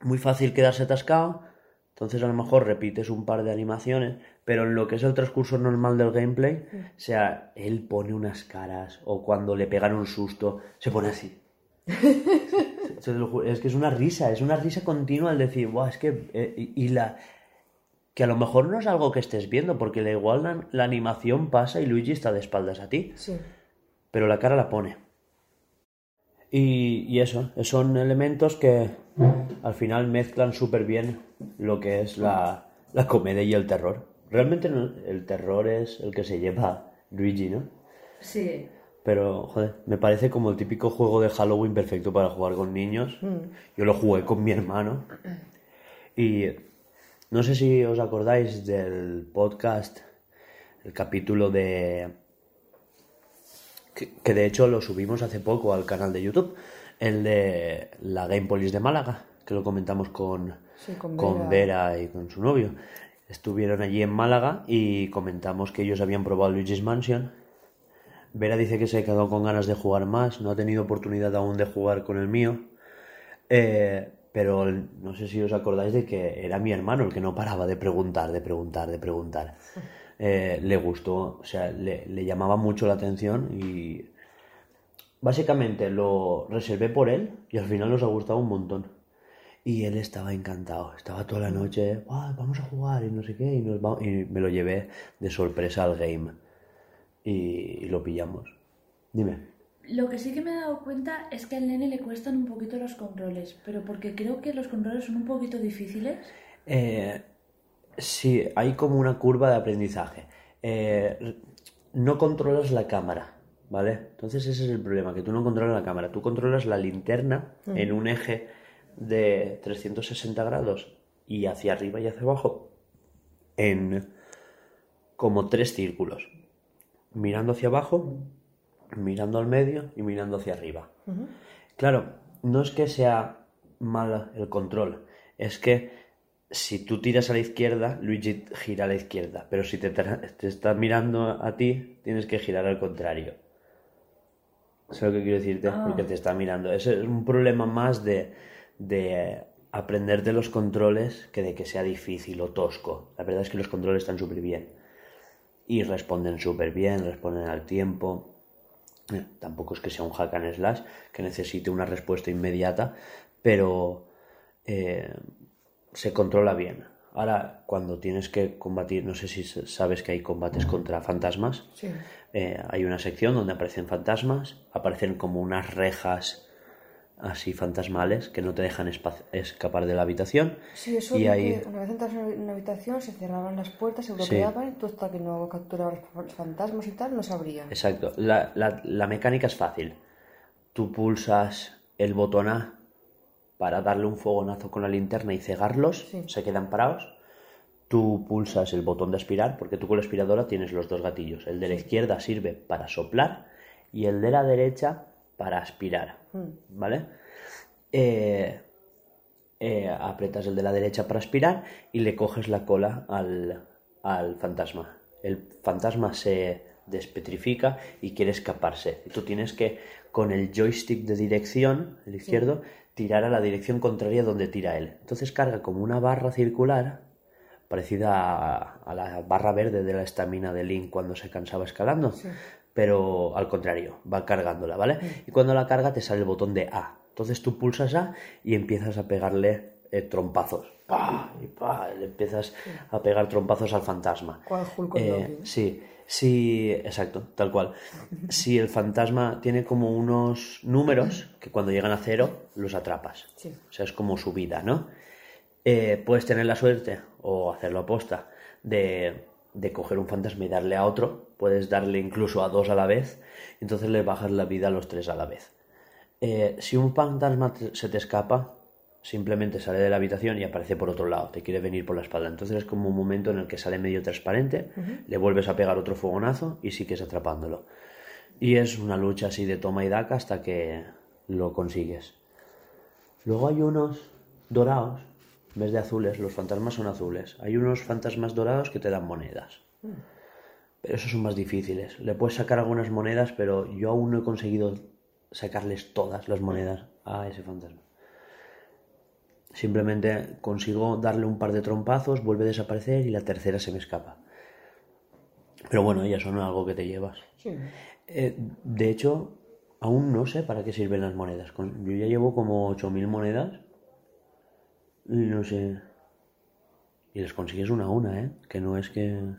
muy fácil quedarse atascado. Entonces a lo mejor repites un par de animaciones. Pero en lo que es el transcurso normal del gameplay, o sea, él pone unas caras. O cuando le pegan un susto, se pone así. [laughs] Es que es una risa, es una risa continua el decir, Buah, es que. eh, y, y la. Que a lo mejor no es algo que estés viendo, porque la igual la, la animación pasa y Luigi está de espaldas a ti Sí. pero la cara la pone. Y, y eso, son elementos que al final mezclan súper bien lo que es la, la comedia y el terror. Realmente no- el terror es el que se lleva Luigi, ¿no? Sí. Pero, joder, me parece como el típico juego de Halloween perfecto para jugar con niños. Yo lo jugué con mi hermano. Y no sé si os acordáis del podcast, el capítulo de... Que, que de hecho lo subimos hace poco al canal de YouTube, el de la Game Police de Málaga, que lo comentamos con, Sí, con con Vera. Vera y con su novio. Estuvieron allí en Málaga y comentamos que ellos habían probado Luigi's Mansion. Vera dice que se quedó con ganas de jugar más, no ha tenido oportunidad aún de jugar con el mío. Eh, pero no sé si os acordáis de que era mi hermano el que no paraba de preguntar, de preguntar, de preguntar. [laughs] Eh, le gustó, o sea, le, le llamaba mucho la atención y básicamente lo reservé por él y al final nos ha gustado un montón. Y él estaba encantado, estaba toda la noche, "Ah, vamos a jugar y no sé qué, y, nos va- y me lo llevé de sorpresa al game y, y lo pillamos. Dime. Lo que sí que me he dado cuenta es que al nene le cuestan un poquito los controles, pero porque creo que los controles son un poquito difíciles. Eh, sí, hay como una curva de aprendizaje. Eh, no controlas la cámara, ¿vale? Entonces ese es el problema, que tú no controlas la cámara, tú controlas la linterna en un eje de 360 grados y hacia arriba y hacia abajo en como tres círculos, mirando hacia abajo, mirando al medio y mirando hacia arriba. Claro, no es que sea mal el control, es que si tú tiras a la izquierda, Luigi gira a la izquierda, pero si te, te está mirando a ti, tienes que girar al contrario. ¿Sabes lo que quiero decirte? Ah. Porque te está mirando. Ese es un problema más de, de aprenderte los controles que de que sea difícil o tosco. La verdad es que los controles están súper bien. Y responden súper bien, responden al tiempo. Eh, Tampoco es que sea un hack and slash que necesite una respuesta inmediata, pero eh, se controla bien. Ahora, cuando tienes que combatir, no sé si sabes que hay combates contra fantasmas, Sí. eh, hay una sección donde aparecen fantasmas, aparecen como unas rejas así fantasmales que no te dejan escapar de la habitación. Sí, eso y ahí, que una vez entras en una habitación se cerraban las puertas, se Sí. bloqueaban y tú hasta que no capturabas los fantasmas y tal no sabrían. Exacto. La, la- la mecánica es fácil. Tú pulsas el botón A para darle un fogonazo con la linterna y cegarlos, Sí. se quedan parados. Tú pulsas el botón de aspirar, porque tú con la aspiradora tienes los dos gatillos. El de la izquierda sirve para soplar y el de la derecha para aspirar. ¿Vale? Eh, eh, apretas el de la derecha para aspirar y le coges la cola al, al fantasma. El fantasma se despetrifica y quiere escaparse. Y tú tienes que, con el joystick de dirección, el izquierdo, tirar a la dirección contraria donde tira él. Entonces carga como una barra circular, parecida a, a la barra verde de la estamina de Link cuando se cansaba escalando. Pero al contrario, va cargándola, ¿vale? Y cuando la carga te sale el botón de A. Entonces tú pulsas A y empiezas a pegarle eh, trompazos. ¡Pah! Y ¡pah! Le empiezas a pegar trompazos al fantasma. Cual Hulk Eh, sí, sí, exacto, tal cual. [laughs] Si el fantasma tiene como unos números que cuando llegan a cero los atrapas. Sí. O sea, es como su vida, ¿no? Eh, puedes tener la suerte, o hacerlo aposta, de, de coger un fantasma y darle a otro. Puedes darle incluso a dos a la vez. Entonces le bajas la vida a los tres a la vez. Eh, si un fantasma se te escapa, simplemente sale de la habitación y aparece por otro lado, te quiere venir por la espalda. Entonces es como un momento en el que sale medio transparente, le vuelves a pegar otro fogonazo y sigues atrapándolo. Y es una lucha así de toma y daca hasta que lo consigues. Luego hay unos dorados, en vez de azules, los fantasmas son azules. Hay unos fantasmas dorados que te dan monedas. Pero esos son más difíciles. Le puedes sacar algunas monedas, pero yo aún no he conseguido sacarles todas las monedas a ese fantasma. Simplemente consigo darle un par de trompazos, vuelve a desaparecer y la tercera se me escapa. Pero bueno, ellas son algo que te llevas. Sí. Eh, de hecho, aún no sé para qué sirven las monedas. Yo ya llevo como 8.000 monedas y no sé. Y les consigues una a una, ¿eh? Que no es que...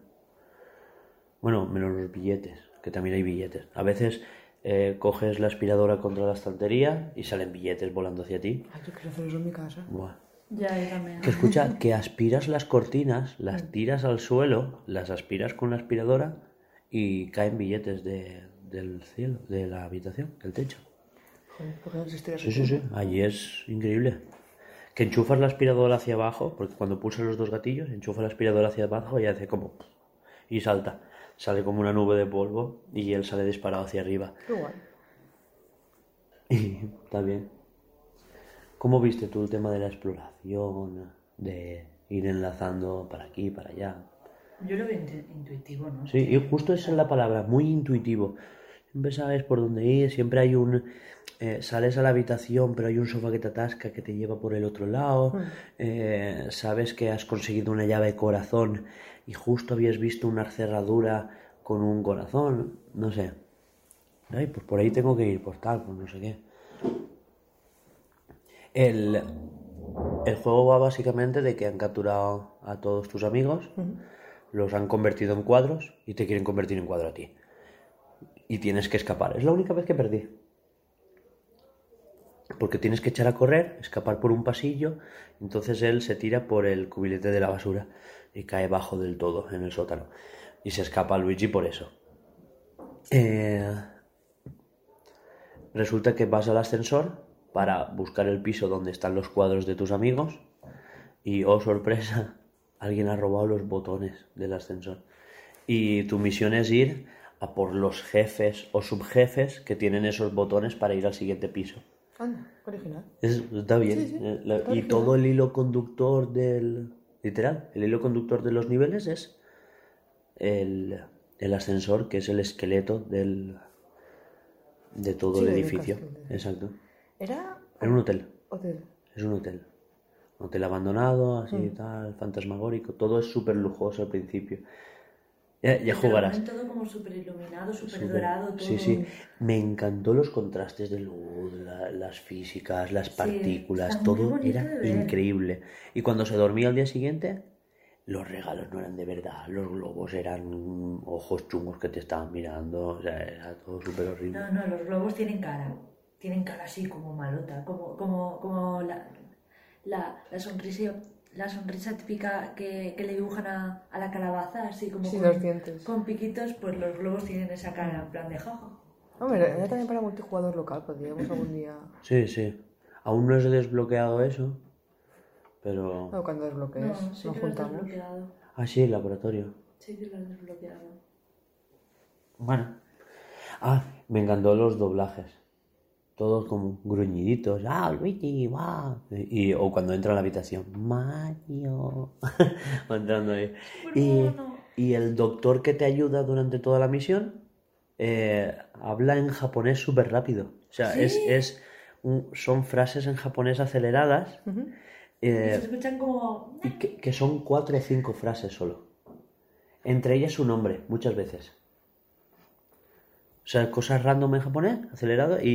Bueno, menos los billetes, que también hay billetes. A veces eh, coges la aspiradora contra la estantería y salen billetes volando hacia ti. Ay, yo quiero hacer eso en mi casa. Buah. Ya, yo también. Que escucha, [laughs] que aspiras las cortinas, las tiras al suelo, las aspiras con la aspiradora y caen billetes de- del cielo, de la habitación, del techo. Joder, ¿por qué no Sí, eso? sí, sí, allí es increíble. Que enchufas la aspiradora hacia abajo, porque cuando pulsas los dos gatillos, enchufa la aspiradora hacia abajo y hace como... y salta. Sale como una nube de polvo y él sale disparado hacia arriba. Qué guay. [laughs] Y está bien. ¿Cómo viste tú el tema de la exploración, de ir enlazando para aquí, para allá? Yo lo veo intu- intuitivo, ¿no? Sí, y justo esa es la palabra, muy intuitivo. Siempre sabes por dónde ir, siempre hay un... eh, sales a la habitación, pero hay un sofá que te atasca que te lleva por el otro lado. Mm. eh, sabes que has conseguido una llave de corazón y justo habías visto una cerradura con un corazón. No sé. Ay, pues por ahí tengo que ir, por tal, pues no sé qué. El, el juego va básicamente de que han capturado a todos tus amigos, los han convertido en cuadros y te quieren convertir en cuadro a ti. Y tienes que escapar. Es la única vez que perdí. Porque tienes que echar a correr, escapar por un pasillo, entonces él se tira por el cubilete de la basura y cae bajo del todo en el sótano. Y se escapa Luigi por eso. Eh, Resulta que vas al ascensor para buscar el piso donde están los cuadros de tus amigos y, oh sorpresa, [laughs] alguien ha robado los botones del ascensor. Y tu misión es ir a por los jefes o subjefes que tienen esos botones para ir al siguiente piso. Anda, original. Es- está bien. Sí, sí, Eh, la- está y original. todo el hilo conductor del... Literal, el hilo conductor de los niveles es el, el ascensor, que es el esqueleto del, de todo Sí, el edificio. castillo. Exacto. Era Era un hotel. hotel. Es un hotel. Un hotel abandonado, así Mm. tal, fantasmagórico. Todo es súper lujoso al principio. Ya, ya jugarás. todo como súper iluminado, súper dorado, todo. Sí, sí. Me encantó los contrastes de luz, la- las físicas, las partículas, todo era increíble. Y cuando se dormía al día siguiente, los regalos no eran de verdad, los globos eran ojos chungos que te estaban mirando, o sea, era todo súper horrible. No, no, los globos tienen cara. Tienen cara así como malota, como, como, como la, la, la sonrisa, la sonrisa típica que, que le dibujan a, a la calabaza, así como Sí, con, los dientes. con piquitos, pues los globos tienen esa cara en plan de jaja. Hombre, era también para multijugador local, podríamos algún día. Sí, sí. Aún no he desbloqueado eso, pero... No, cuando desbloquees, No, nos sí has juntamos. desbloqueado. Ah, sí, el laboratorio. Sí que lo has desbloqueado. Bueno. Ah, me encantó los doblajes. Todos como gruñiditos. Ah, Luigi, guau. Y, o cuando entra a la habitación. Mario. [laughs] Va entrando ahí. Y, y el doctor que te ayuda durante toda la misión eh, habla en japonés súper rápido. O sea, es, es un- son frases en japonés aceleradas. Ujú. Y eh, se escuchan como... y que, que son cuatro o cinco frases solo. Entre ellas su nombre, muchas veces. O sea, cosas random en japonés, acelerado, y,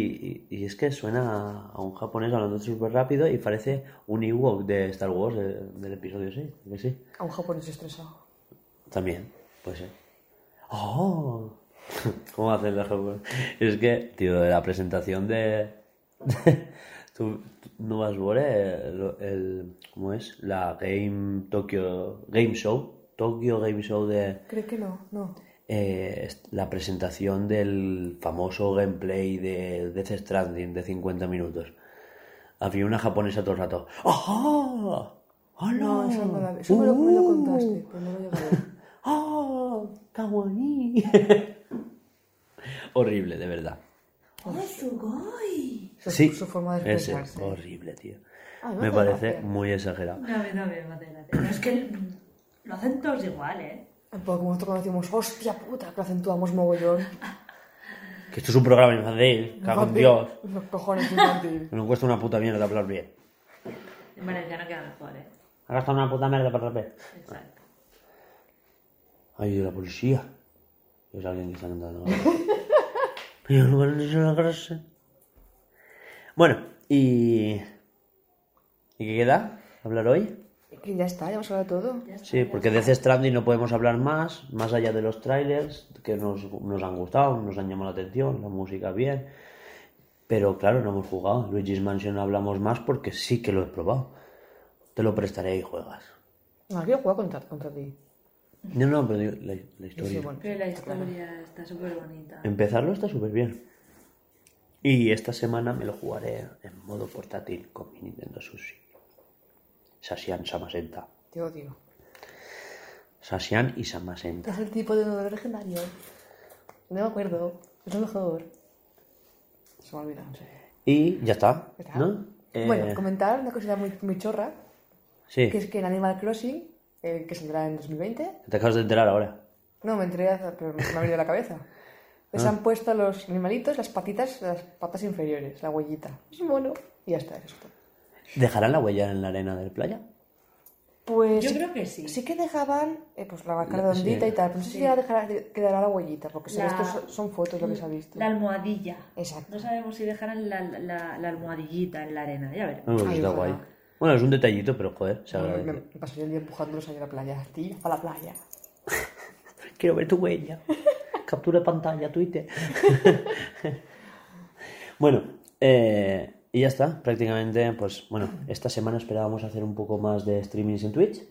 y- y es que suena a, un japonés hablando súper rápido y parece un Ewok de Star Wars del episodio 6, que sí. A un japonés estresado. También, puede ser. ¡Oh! [laughs] ¿Cómo hacen los japoneses? Es que, tío, de la presentación de... tú, tú no vas a ver el, el- ¿Cómo es? La Game Tokyo... Game Show. Tokyo Game Show de... Creo que no, no. Eh, la presentación del famoso gameplay de Death Stranding de 50 minutos. Había una japonesa todo el rato. ¡Ah! ¡Hola! No, eso no la Eso me lo, me lo ¡Uh! contaste, pero no lo llegué a ver. [laughs] ¡Ah! ¡Kawaii! [laughs] Horrible, de verdad. ¡Oh, sugoi! Su, Sí, su forma de ese, expresarse. horrible, tío. Ah, Me parece gracia. muy exagerado. No, hace gracia. Pero es que lo hacen todos igual, ¿eh? Un poco como nosotros cuando decimos, hostia puta, que acentuamos mogollón. [laughs] Que esto es un programa infantil, cago en Dios. Los cojones infantil. [laughs] Me cuesta una puta mierda hablar bien. En valenciano queda mejor, ¿eh? Ha gastado una puta mierda para hablar bien. Exacto. Ay, la policía. Es alguien que está cantando. Yo [laughs] no van a la clase. Bueno, y... ¿Y qué queda? ¿Hablar hoy? Que ya está, ya hemos hablado de todo. Está, Sí, porque de Death Stranding no podemos hablar más, más allá de los trailers, que nos, nos han gustado, nos han llamado la atención, la música bien. Pero claro, no hemos jugado. Luigi's Mansion hablamos más porque sí que lo he probado. Te lo prestaré y juegas. No, quiero jugar contra, contra ti. No, no, pero digo, la, la historia. Sí, bueno, Pero la historia está súper bonita. Empezarlo está súper bien. Y esta semana me lo jugaré en modo portátil con mi Nintendo Sushi. Sasian Samasenta. Te odio. Sasian y Samasenta. Es el tipo de honor legendario. No me acuerdo. Es lo mejor. Se me olvida, no sé. Y ya está, ¿Qué tal? ¿no? Eh, Bueno, comentar una cosita muy, muy chorra, sí, que es que en Animal Crossing, eh, que saldrá en 2020, te acabas de enterar ahora. no, me enteré, pero me ha venido a la cabeza. [laughs] Les han puesto a los animalitos las patitas, las patas inferiores, la huellita. Es mono. Y ya está, eso es todo. ¿Dejarán la huella en la arena del playa? Pues Yo creo que sí. Sí que dejaban eh, pues la vaca redondita sí. y tal, pero no sé si ya dejará, quedará la huellita, porque La- estos son- son fotos lo que se ha visto. La almohadilla. Exacto. No sabemos si dejarán la, la, la almohadillita en la arena, ya veremos. Pues Ay, está guay. Bueno, es un detallito, pero joder, se Me, me pasaría el día empujándolos ahí a la playa. Tía, para la playa. Quiero ver tu huella. Captura de pantalla, Twitter. [laughs] bueno, eh, y ya está. Prácticamente, pues bueno, esta semana esperábamos hacer un poco más de streamings en Twitch,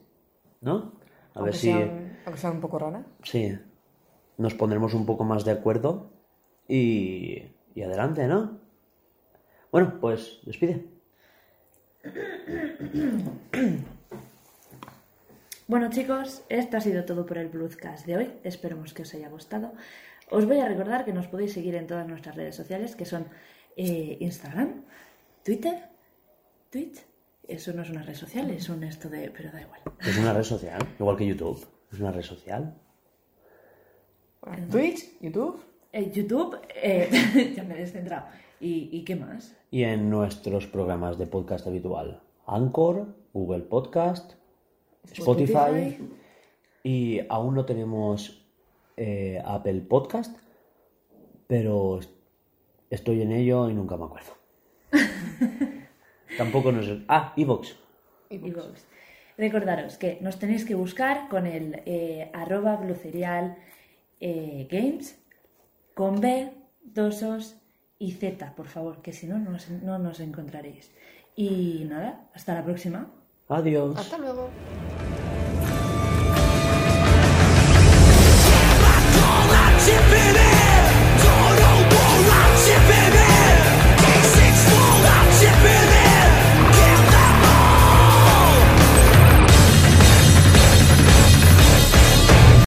¿no? A ver si, sean, aunque un poco rana. sí, nos pondremos un poco más de acuerdo y, y adelante, ¿no? Bueno, pues despide. [coughs] Bueno chicos, esto ha sido todo por el Bluescast de hoy. Esperemos que os haya gustado. Os voy a recordar que nos podéis seguir en todas nuestras redes sociales, que son eh, Instagram, Twitter, Twitch. Eso no es una red social, es un esto de... pero da igual. Es una red social, igual que YouTube. Es una red social. Twitch, YouTube. Eh, YouTube, eh, [laughs] ya me he descentrado. ¿Y, ¿Y qué más? y en nuestros programas de podcast habitual. Anchor, Google Podcast, Spotify, Spotify. y aún no tenemos eh, Apple Podcast, pero estoy en ello y nunca me acuerdo. [laughs] Tampoco nos... Ah, Evox. iVoox. Recordaros que nos tenéis que buscar con el eh, arroba blucerial eh, games con B, dos os y Z, por favor, que si no, no nos, no nos encontraréis. Y nada, hasta la próxima. Adiós. Hasta luego.